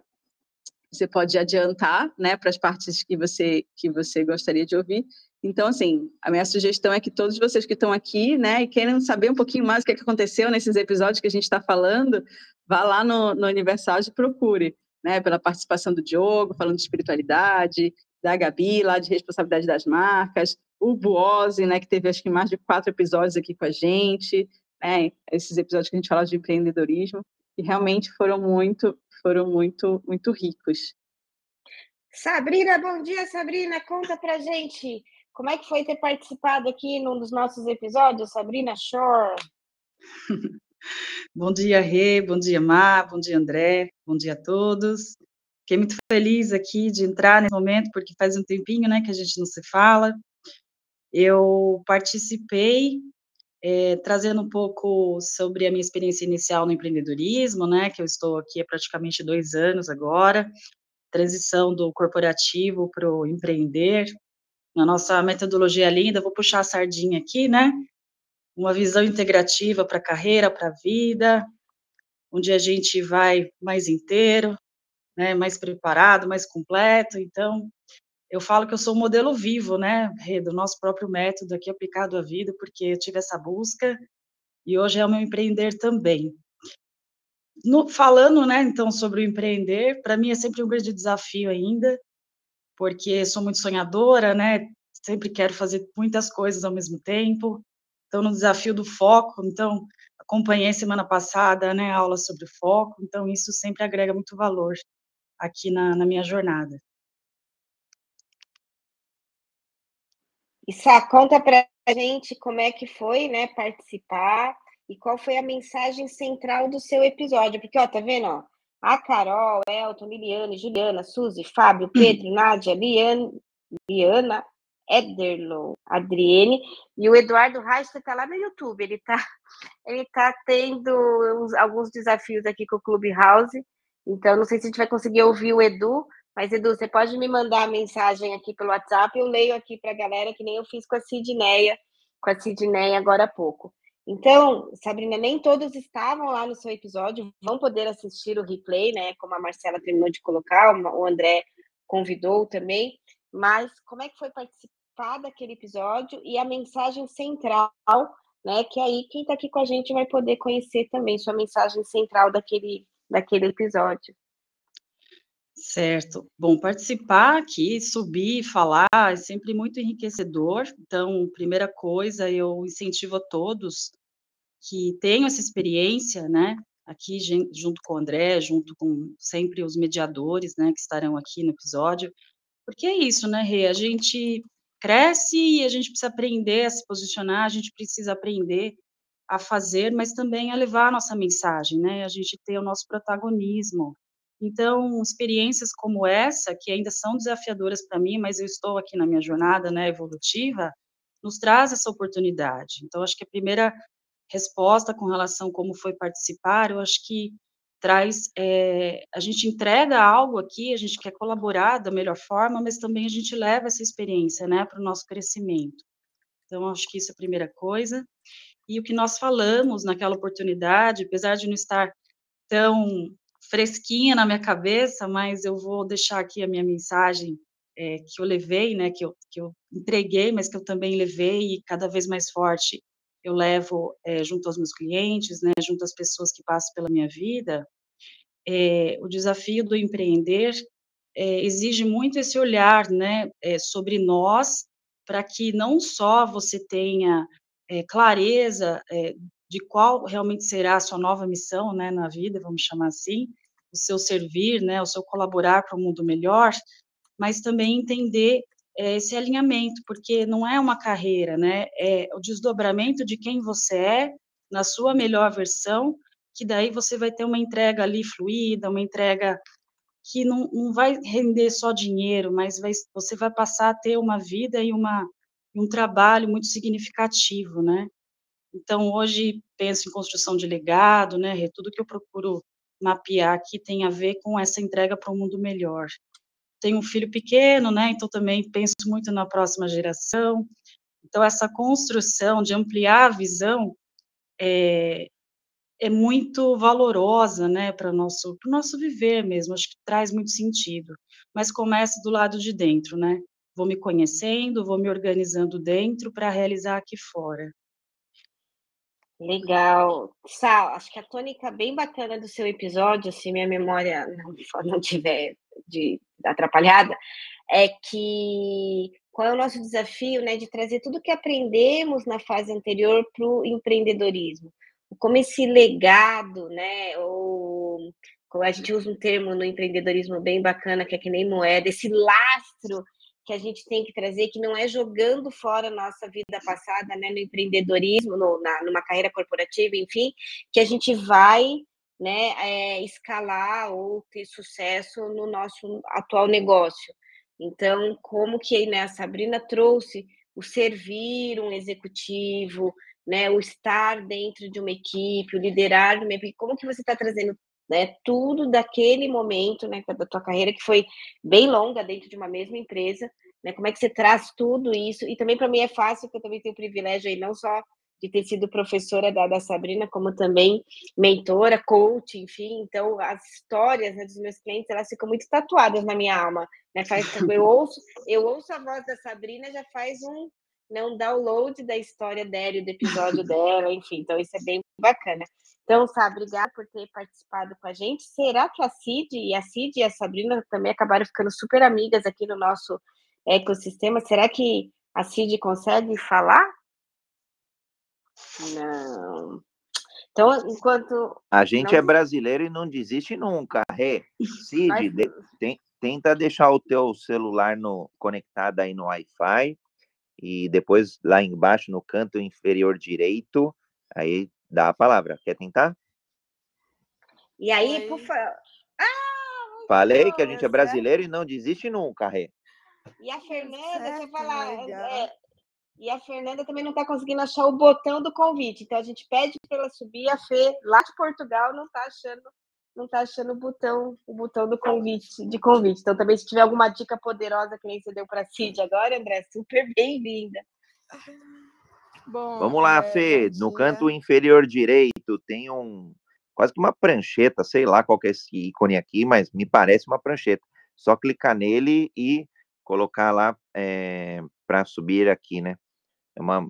você pode adiantar, né, para as partes que você que você gostaria de ouvir. Então, assim, a minha sugestão é que todos vocês que estão aqui, né, e querem saber um pouquinho mais o que, é que aconteceu nesses episódios que a gente está falando, vá lá no, no Universal e procure, né, pela participação do Diogo, falando de espiritualidade, da Gabi, lá de responsabilidade das marcas, o Buozzi, né, que teve acho que mais de quatro episódios aqui com a gente, né, esses episódios que a gente fala de empreendedorismo, que realmente foram muito, foram muito, muito ricos. Sabrina, bom dia, Sabrina, conta pra gente como é que foi ter participado aqui num dos nossos episódios, Sabrina Shore? bom dia, Rê, bom dia, Má, bom dia, André, bom dia a todos. Fiquei muito feliz aqui de entrar nesse momento, porque faz um tempinho, né, que a gente não se fala. Eu participei é, trazendo um pouco sobre a minha experiência inicial no empreendedorismo, né, que eu estou aqui há praticamente dois anos agora, transição do corporativo para o empreender, na nossa metodologia linda, vou puxar a sardinha aqui, né, uma visão integrativa para a carreira, para a vida, onde a gente vai mais inteiro, né, mais preparado, mais completo. Então, eu falo que eu sou um modelo vivo, né, do nosso próprio método aqui aplicado à vida, porque eu tive essa busca e hoje é o meu empreender também. No, falando, né, então, sobre o empreender, para mim é sempre um grande desafio ainda, porque sou muito sonhadora, né, sempre quero fazer muitas coisas ao mesmo tempo, então, no desafio do foco, então, acompanhei semana passada, né, aula sobre foco, então isso sempre agrega muito valor aqui na, na minha jornada. E Sá, conta para a gente como é que foi, né, participar e qual foi a mensagem central do seu episódio. Porque, ó, tá vendo, ó, a Carol, Elton, Liliane, Juliana, Suzy, Fábio, Pedro, Nádia, Liane, Liana, Ederlow, Adriene e o Eduardo Reis está lá no YouTube. Ele está ele tá tendo uns, alguns desafios aqui com o Clubhouse. Então, não sei se a gente vai conseguir ouvir o Edu, mas, Edu, você pode me mandar a mensagem aqui pelo WhatsApp, eu leio aqui para a galera, que nem eu fiz com a Sidneia, com a Sidneia agora há pouco. Então, Sabrina, nem todos estavam lá no seu episódio, vão poder assistir o replay, né? Como a Marcela terminou de colocar, o André convidou também. Mas como é que foi participar daquele episódio e a mensagem central, né? Que aí quem está aqui com a gente vai poder conhecer também sua mensagem central daquele, daquele episódio. Certo. Bom, participar aqui, subir, falar é sempre muito enriquecedor. Então, primeira coisa, eu incentivo a todos que tenham essa experiência, né? Aqui junto com o André, junto com sempre os mediadores, né, que estarão aqui no episódio. Porque é isso, né, Rê? A gente cresce e a gente precisa aprender a se posicionar, a gente precisa aprender a fazer, mas também a levar a nossa mensagem, né? A gente ter o nosso protagonismo. Então, experiências como essa, que ainda são desafiadoras para mim, mas eu estou aqui na minha jornada né, evolutiva, nos traz essa oportunidade. Então, acho que a primeira resposta com relação a como foi participar, eu acho que traz, é, a gente entrega algo aqui, a gente quer colaborar da melhor forma, mas também a gente leva essa experiência, né, para o nosso crescimento. Então, acho que isso é a primeira coisa. E o que nós falamos naquela oportunidade, apesar de não estar tão fresquinha na minha cabeça, mas eu vou deixar aqui a minha mensagem é, que eu levei, né, que eu, que eu entreguei, mas que eu também levei e cada vez mais forte eu levo é, junto aos meus clientes, né, junto às pessoas que passam pela minha vida. É, o desafio do empreender exige muito esse olhar, né, sobre nós, para que não só você tenha clareza de qual realmente será a sua nova missão, né, na vida, vamos chamar assim, o seu servir, né, o seu colaborar para um mundo melhor, mas também entender é, esse alinhamento, porque não é uma carreira, né, é o desdobramento de quem você é na sua melhor versão, que daí você vai ter uma entrega ali fluida, uma entrega que não, não vai render só dinheiro, mas vai, você vai passar a ter uma vida e uma, um trabalho muito significativo, né? Então, hoje, penso em construção de legado, né, tudo que eu procuro mapear aqui tem a ver com essa entrega para um mundo melhor. tenho um filho pequeno, né? Então também penso muito na próxima geração. Então essa construção de ampliar a visão é, é muito valorosa, né, para nosso, nosso viver mesmo, acho que traz muito sentido, mas começa do lado de dentro, né, vou me conhecendo, vou me organizando dentro para realizar aqui fora. Legal. Sal, acho que a tônica bem bacana do seu episódio, se minha memória não, não tiver de atrapalhada, é que qual é o nosso desafio, né, de trazer tudo que aprendemos na fase anterior para o empreendedorismo. Como esse legado, né, ou como a gente usa um termo no empreendedorismo bem bacana, que é que nem moeda, esse lastro que a gente tem que trazer, que não é jogando fora a nossa vida passada, né, no empreendedorismo, no, na, numa carreira corporativa, enfim, que a gente vai né, é, escalar ou ter sucesso no nosso atual negócio. Então, como que né, a Sabrina trouxe o servir um executivo, né, o estar dentro de uma equipe, o liderar uma equipe, como que você está trazendo né, tudo daquele momento, né, da tua carreira que foi bem longa dentro de uma mesma empresa, né, como é que você traz tudo isso, e também para mim é fácil, porque eu também tenho o privilégio aí não só de ter sido professora da, da Sabrina, como também mentora, coach, enfim, então as histórias né, dos meus clientes, elas ficam muito tatuadas na minha alma, né, faz, eu ouço, eu ouço a voz da Sabrina, já faz um, né, um download da história dela, do episódio dela, enfim, então isso é bem bacana. Então, sabe, obrigada por ter participado com a gente. Será que a Cid e a Cid e a Sabrina também acabaram ficando super amigas aqui no nosso ecossistema? Será que a Cid consegue falar? Não. Então, enquanto. A gente não... é brasileiro e não desiste nunca. Rê, Cid, Mas... de, tem, tenta deixar o teu celular no, conectado aí no Wi-Fi e depois lá embaixo no canto inferior direito, aí dá a palavra. Quer tentar? E aí, por favor. Ah, Falei bom, que a gente é brasileiro e não desiste nunca, Rê. E a Fernanda, deixa eu falar. É, e a Fernanda também não está conseguindo achar o botão do convite. Então a gente pede para ela subir. A Fê, lá de Portugal, não está achando não tá achando o botão, o botão do convite, de convite. Então, também, se tiver alguma dica poderosa que nem você deu para a Cid agora, André, super bem-vinda. Bom, Vamos lá, é, Fê. No canto inferior direito tem um quase que uma prancheta, sei lá qual é esse ícone aqui, mas me parece uma prancheta. Só clicar nele e colocar lá é, eh, para subir aqui, né? É uma,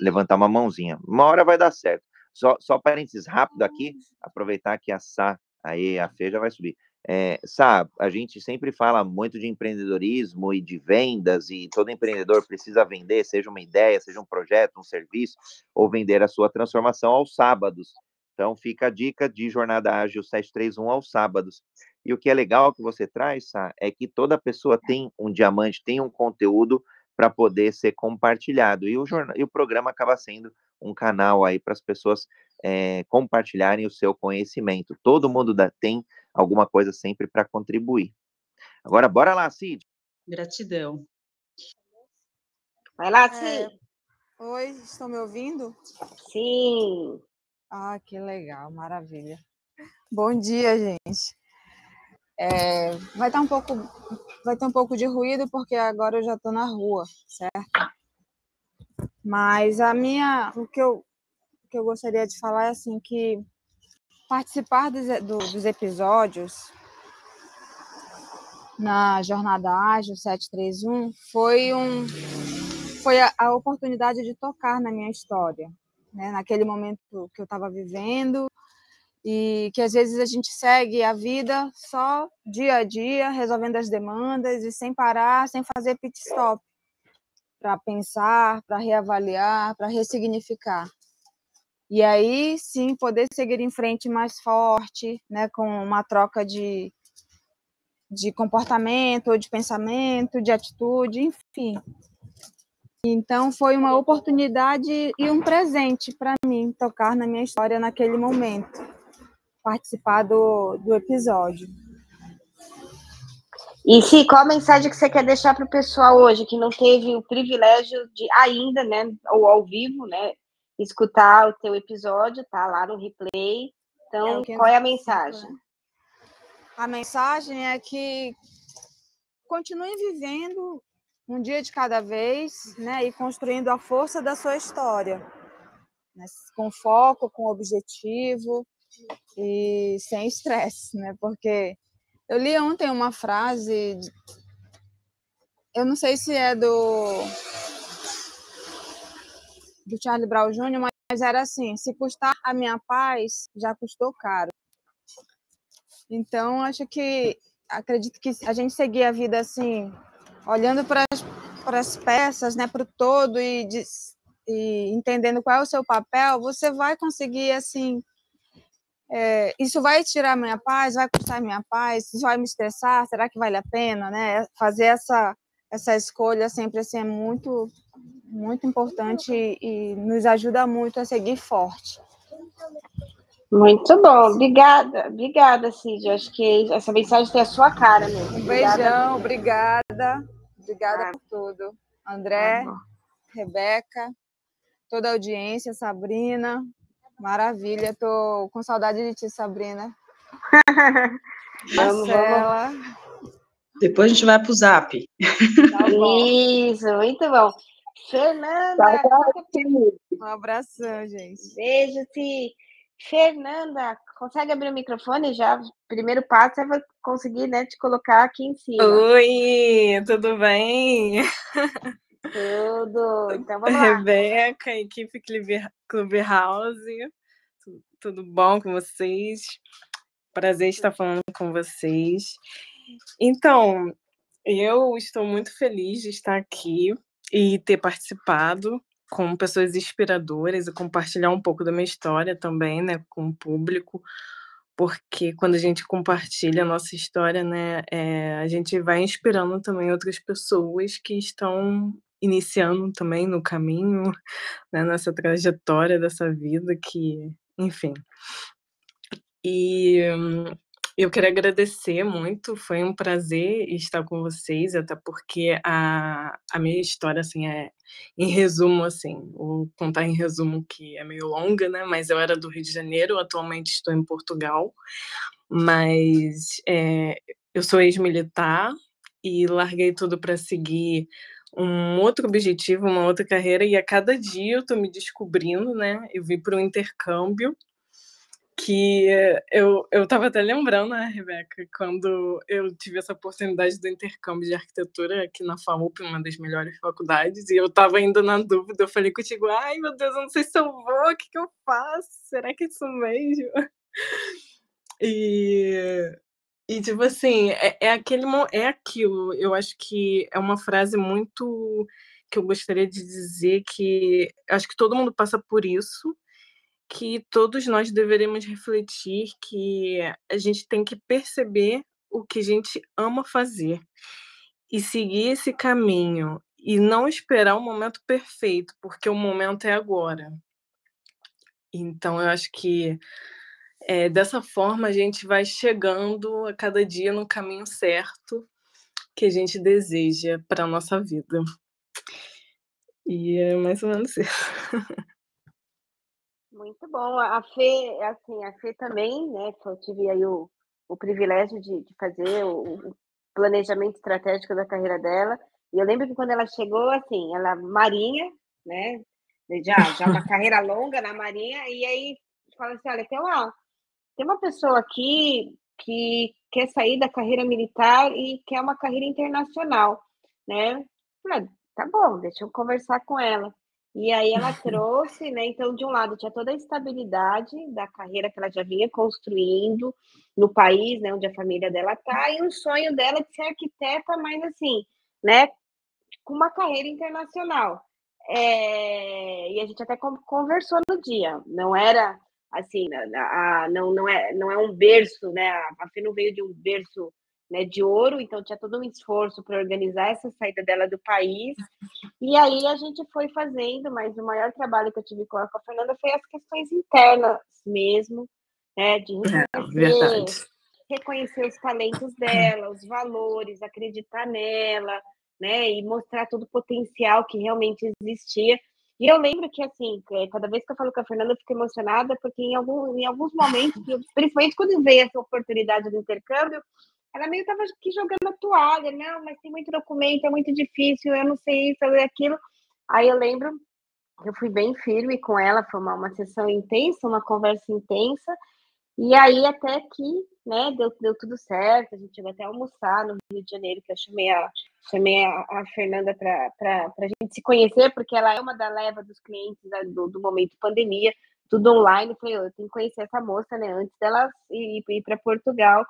levantar uma mãozinha. Uma hora vai dar certo. Só, só parênteses rápido aqui, aproveitar que a Sá, aí a Fê já vai subir. É, Sá, a gente sempre fala muito de empreendedorismo e de vendas, e todo empreendedor precisa vender, seja uma ideia, seja um projeto, um serviço, ou vender a sua transformação aos sábados. Então, fica a dica de Jornada Ágil 731 aos sábados. E o que é legal que você traz, Sá, é que toda pessoa tem um diamante, tem um conteúdo para poder ser compartilhado. E o, jornal, e o programa acaba sendo um canal aí para as pessoas é, compartilharem o seu conhecimento. Todo mundo da, tem alguma coisa sempre para contribuir. Agora, bora lá, Cid. Gratidão. Vai lá, é, Cid. É... Oi, estão me ouvindo? Sim. Ah, que legal, maravilha. Bom dia, gente. É, vai estar um pouco, vai ter um pouco de ruído porque agora eu já estou na rua, certo? Mas a minha, o que eu, o que eu gostaria de falar é assim que participar dos, dos episódios na Jornada Ágil 731 foi um foi a, a oportunidade de tocar na minha história, né? Naquele momento que eu estava vivendo e que às vezes a gente segue a vida só dia a dia, resolvendo as demandas e sem parar, sem fazer pit stop para pensar, para reavaliar, para ressignificar. E aí sim poder seguir em frente mais forte, né, com uma troca de, de comportamento, ou de pensamento, de atitude, enfim. Então foi uma oportunidade e um presente para mim tocar na minha história naquele momento, participar do, do episódio. E se qual a mensagem que você quer deixar para o pessoal hoje que não teve o privilégio de ainda, né, ou ao vivo, né, escutar o teu episódio, tá lá no replay. Então, é qual é a mensagem? A mensagem é que continue vivendo um dia de cada vez, né, e construindo a força da sua história, né, com foco, com objetivo e sem estresse, né? Porque eu li ontem uma frase, eu não sei se é do do Charlie Brown Jr., mas era assim: se custar a minha paz, já custou caro. Então, acho que acredito que a gente seguir a vida assim, olhando para as peças, né, para o todo e, de, e entendendo qual é o seu papel, você vai conseguir assim. É, isso vai tirar minha paz, vai custar minha paz, isso vai me estressar, será que vale a pena, né? Fazer essa essa escolha sempre assim é muito muito importante e, nos ajuda muito a seguir forte. Muito bom, obrigada, obrigada, Cid. Acho que essa mensagem tem a sua cara mesmo. Um beijão, obrigada, obrigada ah. por tudo. André, ah, Rebeca, toda a audiência, Sabrina, maravilha, tô com saudade de ti, Sabrina. vamos, Marcela. Vamos. Depois a gente vai para o Zap. Tá Isso, muito bom. Fernanda, tá, um abração, gente. Beijo, Ti. Fernanda, consegue abrir o microfone já? Primeiro passo é conseguir né, te colocar aqui em cima. Oi, tudo bem? Tudo. Então vamos lá. Rebeca, equipe Clubhouse. Tudo bom com vocês? Prazer estar falando com vocês. Então, eu estou muito feliz de estar aqui e ter participado com pessoas inspiradoras e compartilhar um pouco da minha história também, né, com o público, porque quando a gente compartilha a nossa história, né, é, a gente vai inspirando também outras pessoas que estão iniciando também no caminho, né, nessa trajetória dessa vida que, enfim. E eu quero agradecer muito, foi um prazer estar com vocês, até porque a, a minha história, assim, é em resumo, assim, vou contar em resumo que é meio longa, né, mas eu era do Rio de Janeiro, atualmente estou em Portugal, mas é, eu sou ex-militar e larguei tudo para seguir um outro objetivo, uma outra carreira, e a cada dia eu estou me descobrindo, né, eu vim para um intercâmbio, que eu eu estava até lembrando, né, Rebeca, quando eu tive essa oportunidade do intercâmbio de arquitetura aqui na FAUP, uma das melhores faculdades, e eu estava ainda na dúvida, eu falei contigo, ai meu Deus, eu não sei se eu vou, o que, que eu faço? Será que é isso mesmo? E, e tipo assim, é, é aquele é aquilo. Eu acho que é uma frase muito que eu gostaria de dizer que acho que todo mundo passa por isso que todos nós deveríamos refletir que a gente tem que perceber o que a gente ama fazer e seguir esse caminho e não esperar o momento perfeito, porque o momento é agora. Então, eu acho que é, dessa forma a gente vai chegando a cada dia no caminho certo que a gente deseja para a nossa vida. E é mais ou menos isso. Muito bom. A Fê, assim, a Fê também, né? Eu tive aí o, o privilégio de, de fazer o, o, planejamento estratégico da carreira dela. E eu lembro que quando ela chegou, assim, ela marinha, né? Já, já uma carreira longa na marinha, e aí fala assim, olha, tem uma, tem uma pessoa aqui que quer sair da carreira militar e quer uma carreira internacional, né? Falei, tá bom, deixa eu conversar com ela. E aí ela trouxe, né? Então, de um lado, tinha toda a estabilidade da carreira que ela já vinha construindo no país, né, onde a família dela tá, e um sonho dela de ser arquiteta, mas assim, né, com uma carreira internacional. É, e a gente até conversou no dia, não era assim, a, a, não, não, é, não é um berço, né? A Fê não veio de um berço né, de ouro, então tinha todo um esforço para organizar essa saída dela do país. E aí a gente foi fazendo, mas o maior trabalho que eu tive com a, Fernanda foi as questões internas mesmo, né, de é, reconhecer, é, reconhecer os talentos dela, os valores, acreditar nela, né, e mostrar todo o potencial que realmente existia. E eu lembro que, assim, é, cada vez que eu falo com a Fernanda, eu fico emocionada, porque em, algum, em alguns momentos, principalmente quando veio essa oportunidade do intercâmbio, ela meio estava aqui jogando a toalha, não, mas tem muito documento, é muito difícil, eu não sei isso, eu aquilo. Aí eu lembro eu fui bem firme com ela, foi uma, uma sessão intensa, uma conversa intensa, e aí até que, né, deu, deu tudo certo, a gente chegou até almoçar no Rio de Janeiro, que eu chamei a, chamei a, a Fernanda para a gente se conhecer, porque ela é uma da leva dos clientes né, do, do momento pandemia, tudo online, falei, eu tenho que conhecer essa moça, né, antes dela ir, ir para Portugal,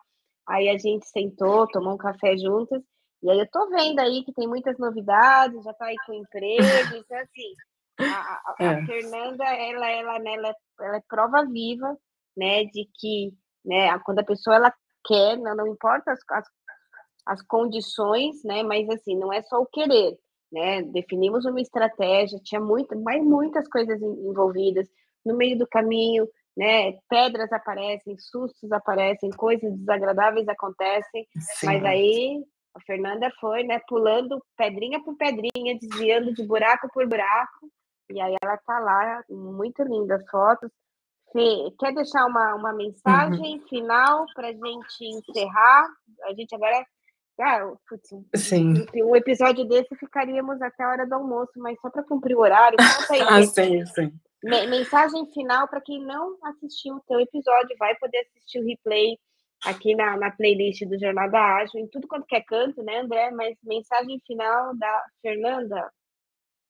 aí a gente sentou, tomou um café juntas, e aí eu tô vendo aí que tem muitas novidades, já tá aí com emprego, então assim, a, a, a é. Fernanda, ela, ela, né, ela, ela é prova viva, né, de que, né, quando a pessoa ela quer, não, não importa as, as, as condições, né, mas assim, não é só o querer, né, definimos uma estratégia, tinha muito, mas muitas coisas envolvidas no meio do caminho, né, pedras aparecem, sustos aparecem, coisas desagradáveis acontecem, Sim. mas aí a Fernanda foi, né, pulando pedrinha por pedrinha, desviando de buraco por buraco, e aí ela tá lá, muito linda as fotos. Fê, quer deixar uma, uma mensagem uhum. final para a gente encerrar? A gente agora. Ah, putz, sim. Um episódio desse ficaríamos até a hora do almoço, mas só para cumprir o horário. Conta aí, ah, sim, sim. Mensagem final para quem não assistiu o teu episódio, vai poder assistir o replay aqui na, na playlist do Jornada Ágil, em tudo quanto quer é canto, né, André? Mas mensagem final da Fernanda.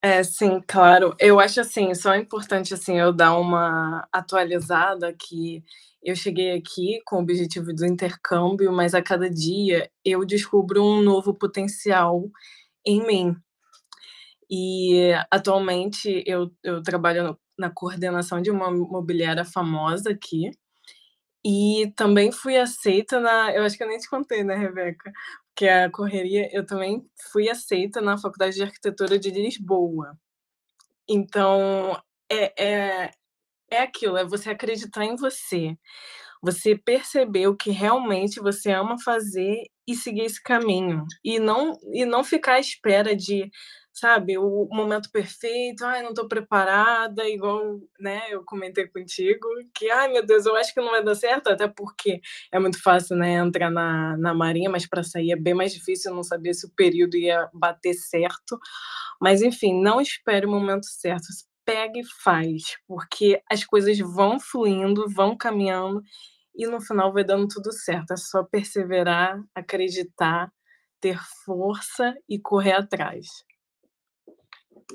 É, sim, claro. Eu acho assim, só é importante assim eu dar uma atualizada que eu cheguei aqui com o objetivo do intercâmbio, mas a cada dia eu descubro um novo potencial em mim. E atualmente eu, eu trabalho na coordenação de uma imobiliária famosa aqui. E também fui aceita na. Eu acho que eu nem te contei, né, Rebeca? que a correria, eu também fui aceita na Faculdade de Arquitetura de Lisboa. Então, é, é, é aquilo, é você acreditar em você. Você perceber o que realmente você ama fazer e seguir esse caminho. E não, e não ficar à espera de sabe, o momento perfeito, ai, não estou preparada, igual, né, eu comentei contigo, que, ai, meu Deus, eu acho que não vai dar certo, até porque é muito fácil, né, entrar na, na marinha, mas para sair é bem mais difícil, eu não sabia se o período ia bater certo, mas, enfim, não espere o momento certo, pega e faz, porque as coisas vão fluindo, vão caminhando, e no final vai dando tudo certo, é só perseverar, acreditar, ter força e correr atrás.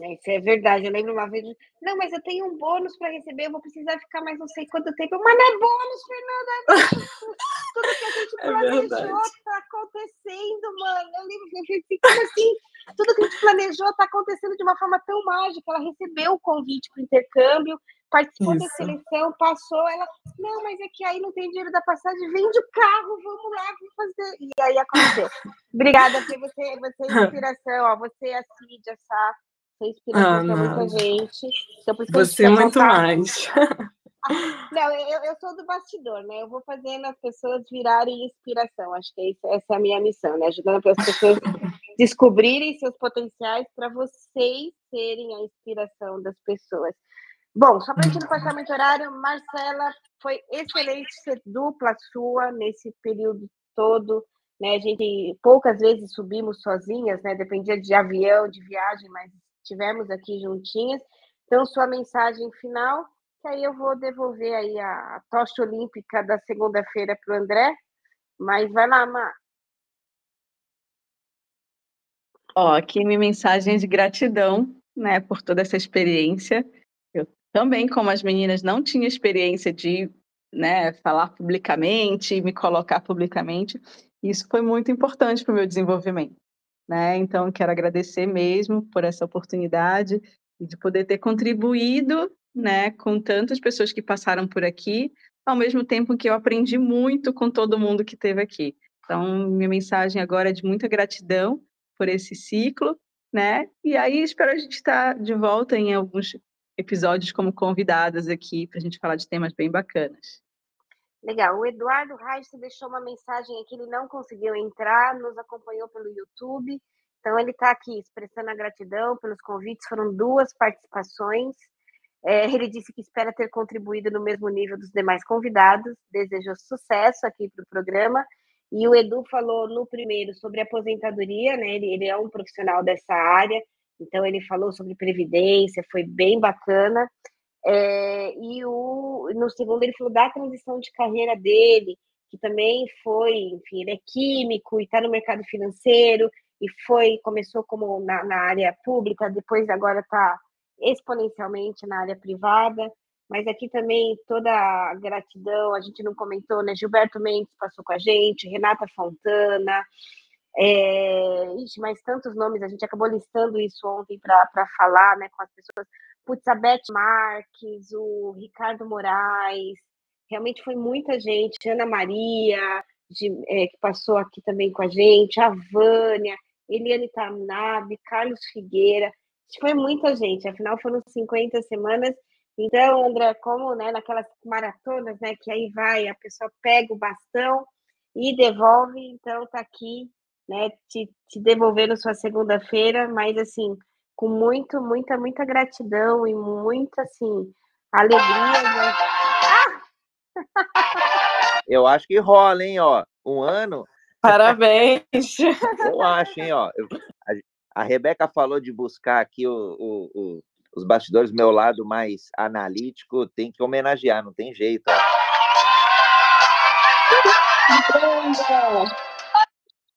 É, isso é verdade. Eu lembro uma vez, não, mas eu tenho um bônus para receber, eu vou precisar ficar mais não sei quanto tempo. Mas não é bônus, Fernanda! Tudo que a gente é planejou está é acontecendo, mano. Eu lembro que eu pensei, como assim? Tudo que a gente planejou está acontecendo de uma forma tão mágica. Ela recebeu o convite para o intercâmbio, participou Isso. da seleção, passou. Ela, não, mas é que aí não tem dinheiro da passagem, vende o carro, vamos lá, vamos fazer. E aí aconteceu. Obrigada por você, você é inspiração, ó, você é a Cid, a Sá você inspiração ah, muita gente. Então, por isso Você é muito mais. Não, eu, eu sou do bastidor, né? Eu vou fazendo as pessoas virarem inspiração. Acho que essa, essa é a minha missão, né? Ajudando as pessoas descobrirem seus potenciais para vocês serem a inspiração das pessoas. Bom, só para a gente não passar muito horário, Marcela, foi excelente ser dupla sua nesse período todo. Né? A gente poucas vezes subimos sozinhas, né? Dependia de avião, de viagem, mas estivemos aqui juntinhas. Então, sua mensagem final, que aí eu vou devolver aí a, tocha olímpica da segunda-feira para o André. Mas vai lá, Mar. Ó, aqui minha mensagem de gratidão, né, por toda essa experiência. Eu também, como as meninas, não tinha experiência de, né, falar publicamente, me colocar publicamente. Isso foi muito importante para o meu desenvolvimento. Né? Então, quero agradecer mesmo por essa oportunidade de poder ter contribuído né, com tantas pessoas que passaram por aqui, ao mesmo tempo que eu aprendi muito com todo mundo que esteve aqui. Então, minha mensagem agora é de muita gratidão por esse ciclo, né? E aí espero a gente estar de volta em alguns episódios como convidadas aqui para a gente falar de temas bem bacanas. Legal. O Eduardo Reis deixou uma mensagem aqui, ele não conseguiu entrar, nos acompanhou pelo YouTube. Então, ele está aqui expressando a gratidão pelos convites. Foram duas participações. É, ele disse que espera ter contribuído no mesmo nível dos demais convidados. Desejou sucesso aqui para o programa. E o Edu falou no primeiro sobre aposentadoria, né? Ele, ele é um profissional dessa área, então ele falou sobre previdência, foi bem bacana. É, e o, no segundo ele falou da transição de carreira dele, que também foi, enfim, ele é químico e está no mercado financeiro e foi começou como na, na área pública, depois agora está exponencialmente na área privada. Mas aqui também toda a gratidão, a gente não comentou, né? Gilberto Mendes passou com a gente, Renata Fontana, é, ixi, mas tantos nomes, a gente acabou listando isso ontem para falar né, com as pessoas. Putz, a Beth Marques, o Ricardo Moraes, realmente foi muita gente, Ana Maria, de, é, que passou aqui também com a gente, a Vânia, Eliane Tanabe, Carlos Figueira, foi muita gente, afinal foram 50 semanas. Então, André, como né, naquelas maratonas, né, que aí vai, a pessoa pega o bastão e devolve, então tá aqui, né, te, te devolvendo sua segunda-feira, mas assim, com muito, muita, muita gratidão e muita, assim, alegria. Né? Eu acho que rola, hein, ó, um ano. Parabéns! Eu acho, hein, ó. A Rebeca falou de buscar aqui o, o, o, os bastidores, meu lado mais analítico, tem que homenagear, não tem jeito.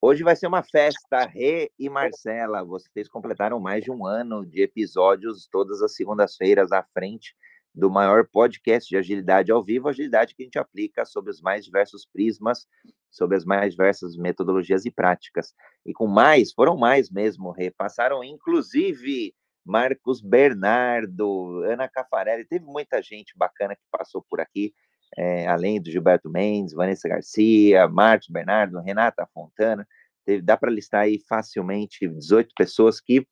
Hoje vai ser uma festa, Rê e Marcela. Vocês completaram mais de um ano de episódios todas as segundas-feiras à frente do maior podcast de agilidade ao vivo, agilidade que a gente aplica sobre os mais diversos prismas, sobre as mais diversas metodologias e práticas. E com mais, foram mais mesmo, repassaram inclusive Marcos Bernardo, Ana Cafarelli, teve muita gente bacana que passou por aqui, é, além do Gilberto Mendes, Vanessa Garcia, Marcos Bernardo, Renata Fontana, teve, dá para listar aí facilmente 18 pessoas que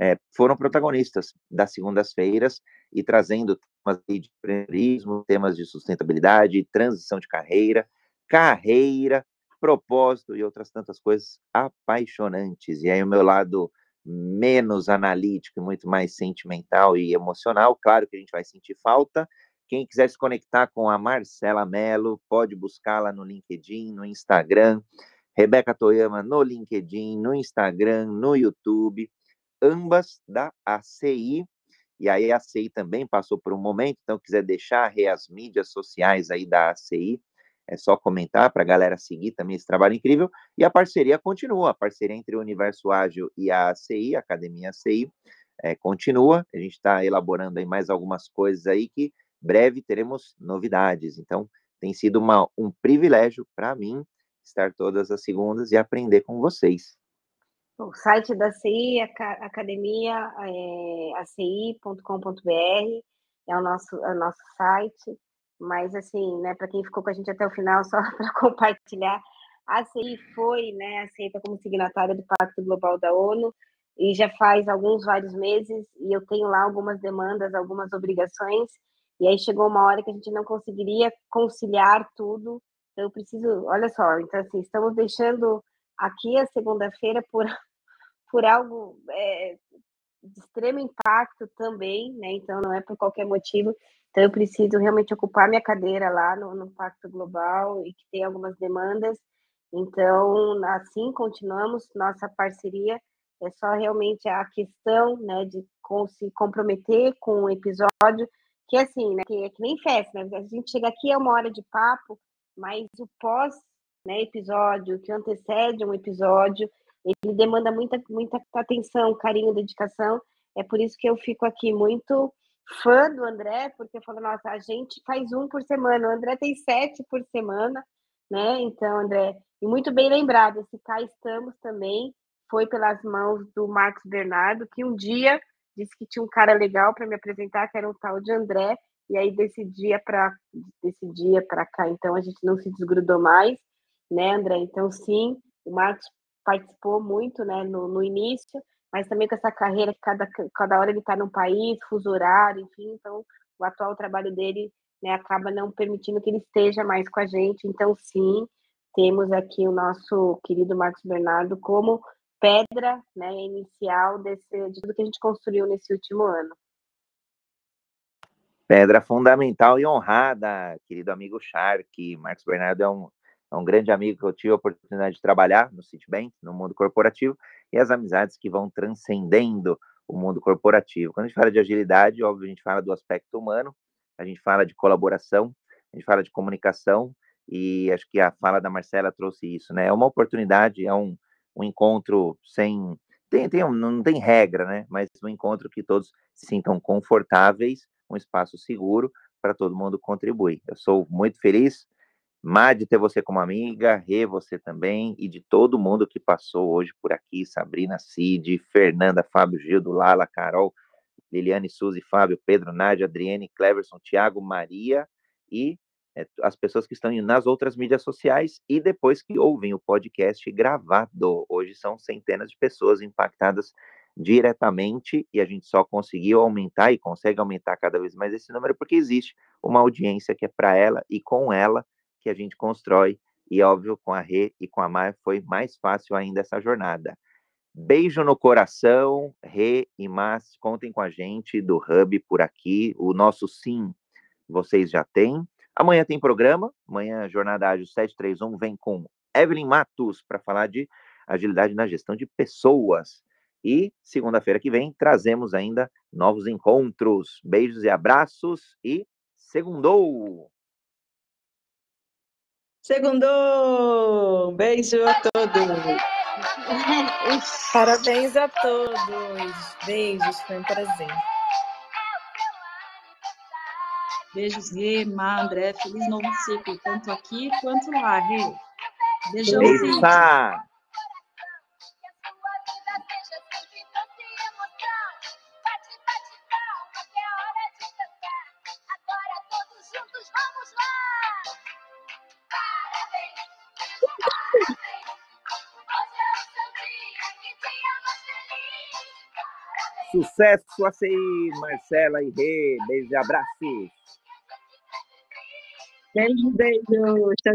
é, foram protagonistas das segundas-feiras e trazendo temas de empreendedorismo, temas de sustentabilidade, transição de carreira, carreira, propósito e outras tantas coisas apaixonantes. E aí o meu lado menos analítico e muito mais sentimental e emocional, claro que a gente vai sentir falta. Quem quiser se conectar com a Marcela Mello, pode buscá-la no LinkedIn, no Instagram, Rebeca Toyama no LinkedIn, no Instagram, no YouTube, ambas da ACI, e aí a ACI também passou por um momento, então quiser deixar as mídias sociais aí da ACI, é só comentar para a galera seguir também esse trabalho incrível. E a parceria continua, a parceria entre o Universo Ágil e a ACI, a Academia ACI, é, continua. A gente está elaborando aí mais algumas coisas aí que breve teremos novidades. Então, tem sido uma, um privilégio para mim estar todas as segundas e aprender com vocês. O site da CI, academia, é, aci.com.br, é o nosso, é o nosso site, mas assim, né, para quem ficou com a gente até o final, só para compartilhar, a CI foi né, aceita como signatária do Pacto Global da ONU, e já faz alguns vários meses, e eu tenho lá algumas demandas, algumas obrigações, e aí chegou uma hora que a gente não conseguiria conciliar tudo, então eu preciso, olha só, então assim, estamos deixando aqui a segunda-feira por por algo é, de extremo impacto também, né? Então não é por qualquer motivo. Então eu preciso realmente ocupar minha cadeira lá no, no Pacto Global e que tem algumas demandas. Então assim continuamos nossa parceria. É só realmente a questão, né, de com, se comprometer com o episódio, que assim, né, que é que nem festa, né? A gente chega aqui é uma hora de papo, mas o pós né, episódio, que antecede um episódio, ele demanda muita, muita atenção, carinho, dedicação. É por isso que eu fico aqui muito fã do André, porque eu falo, nossa, a gente faz um por semana, o André tem sete por semana, né? Então, André, e muito bem lembrado, esse cá estamos também foi pelas mãos do Marcos Bernardo, que um dia disse que tinha um cara legal para me apresentar, que era um tal de André, e aí desse dia para desse dia para cá, então a gente não se desgrudou mais, né, André? Então sim, o Marcos participou muito né, no, no início, mas também com essa carreira que cada, cada hora ele está num país, fuso horário, enfim, então o atual trabalho dele né, acaba não permitindo que ele esteja mais com a gente. Então, sim, temos aqui o nosso querido Marcos Bernardo como pedra né, inicial desse, de tudo que a gente construiu nesse último ano. Pedra fundamental e honrada, querido amigo Shark. Marcos Bernardo é um é um grande amigo que eu tive a oportunidade de trabalhar no Citibank, no mundo corporativo, e as amizades que vão transcendendo o mundo corporativo. Quando a gente fala de agilidade, óbvio, a gente fala do aspecto humano, a gente fala de colaboração, a gente fala de comunicação, e acho que a fala da Marcela trouxe isso, né? É uma oportunidade, é um, um encontro sem. Tem, tem, não tem regra, né? Mas um encontro que todos se sintam confortáveis, um espaço seguro para todo mundo contribuir. Eu sou muito feliz, Má, de ter você como amiga, Rê, você também, e de todo mundo que passou hoje por aqui, Sabrina Cid, Fernanda, Fábio Gildo, Lala, Carol, Liliane, Suzy, Fábio, Pedro, Nádia, Adriene, Cleverson, Tiago, Maria e é, as pessoas que estão nas outras mídias sociais e depois que ouvem o podcast gravado. Hoje são centenas de pessoas impactadas diretamente e a gente só conseguiu aumentar e consegue aumentar cada vez mais esse número porque existe uma audiência que é para ela e com ela que a gente constrói. E óbvio, com a Rê e com a Mar foi mais fácil ainda essa jornada. Beijo no coração, Rê e Mas, contem com a gente do Hub por aqui. O nosso sim, vocês já têm. Amanhã tem programa, amanhã Jornada Ágil 731 vem com Evelyn Matos para falar de agilidade na gestão de pessoas. E segunda-feira que vem trazemos ainda novos encontros. Beijos e abraços e segundou! Segundou! Beijo a todos! Parabéns a todos! Beijos, foi um prazer. Beijos, Rê, Má, André. Feliz novo ciclo, tanto aqui quanto lá, Rê. Beijão, Beijo, Sá. Sucesso a aí, Marcela e Rê. Beijo e abraços. Beijo, beijo. Tchau,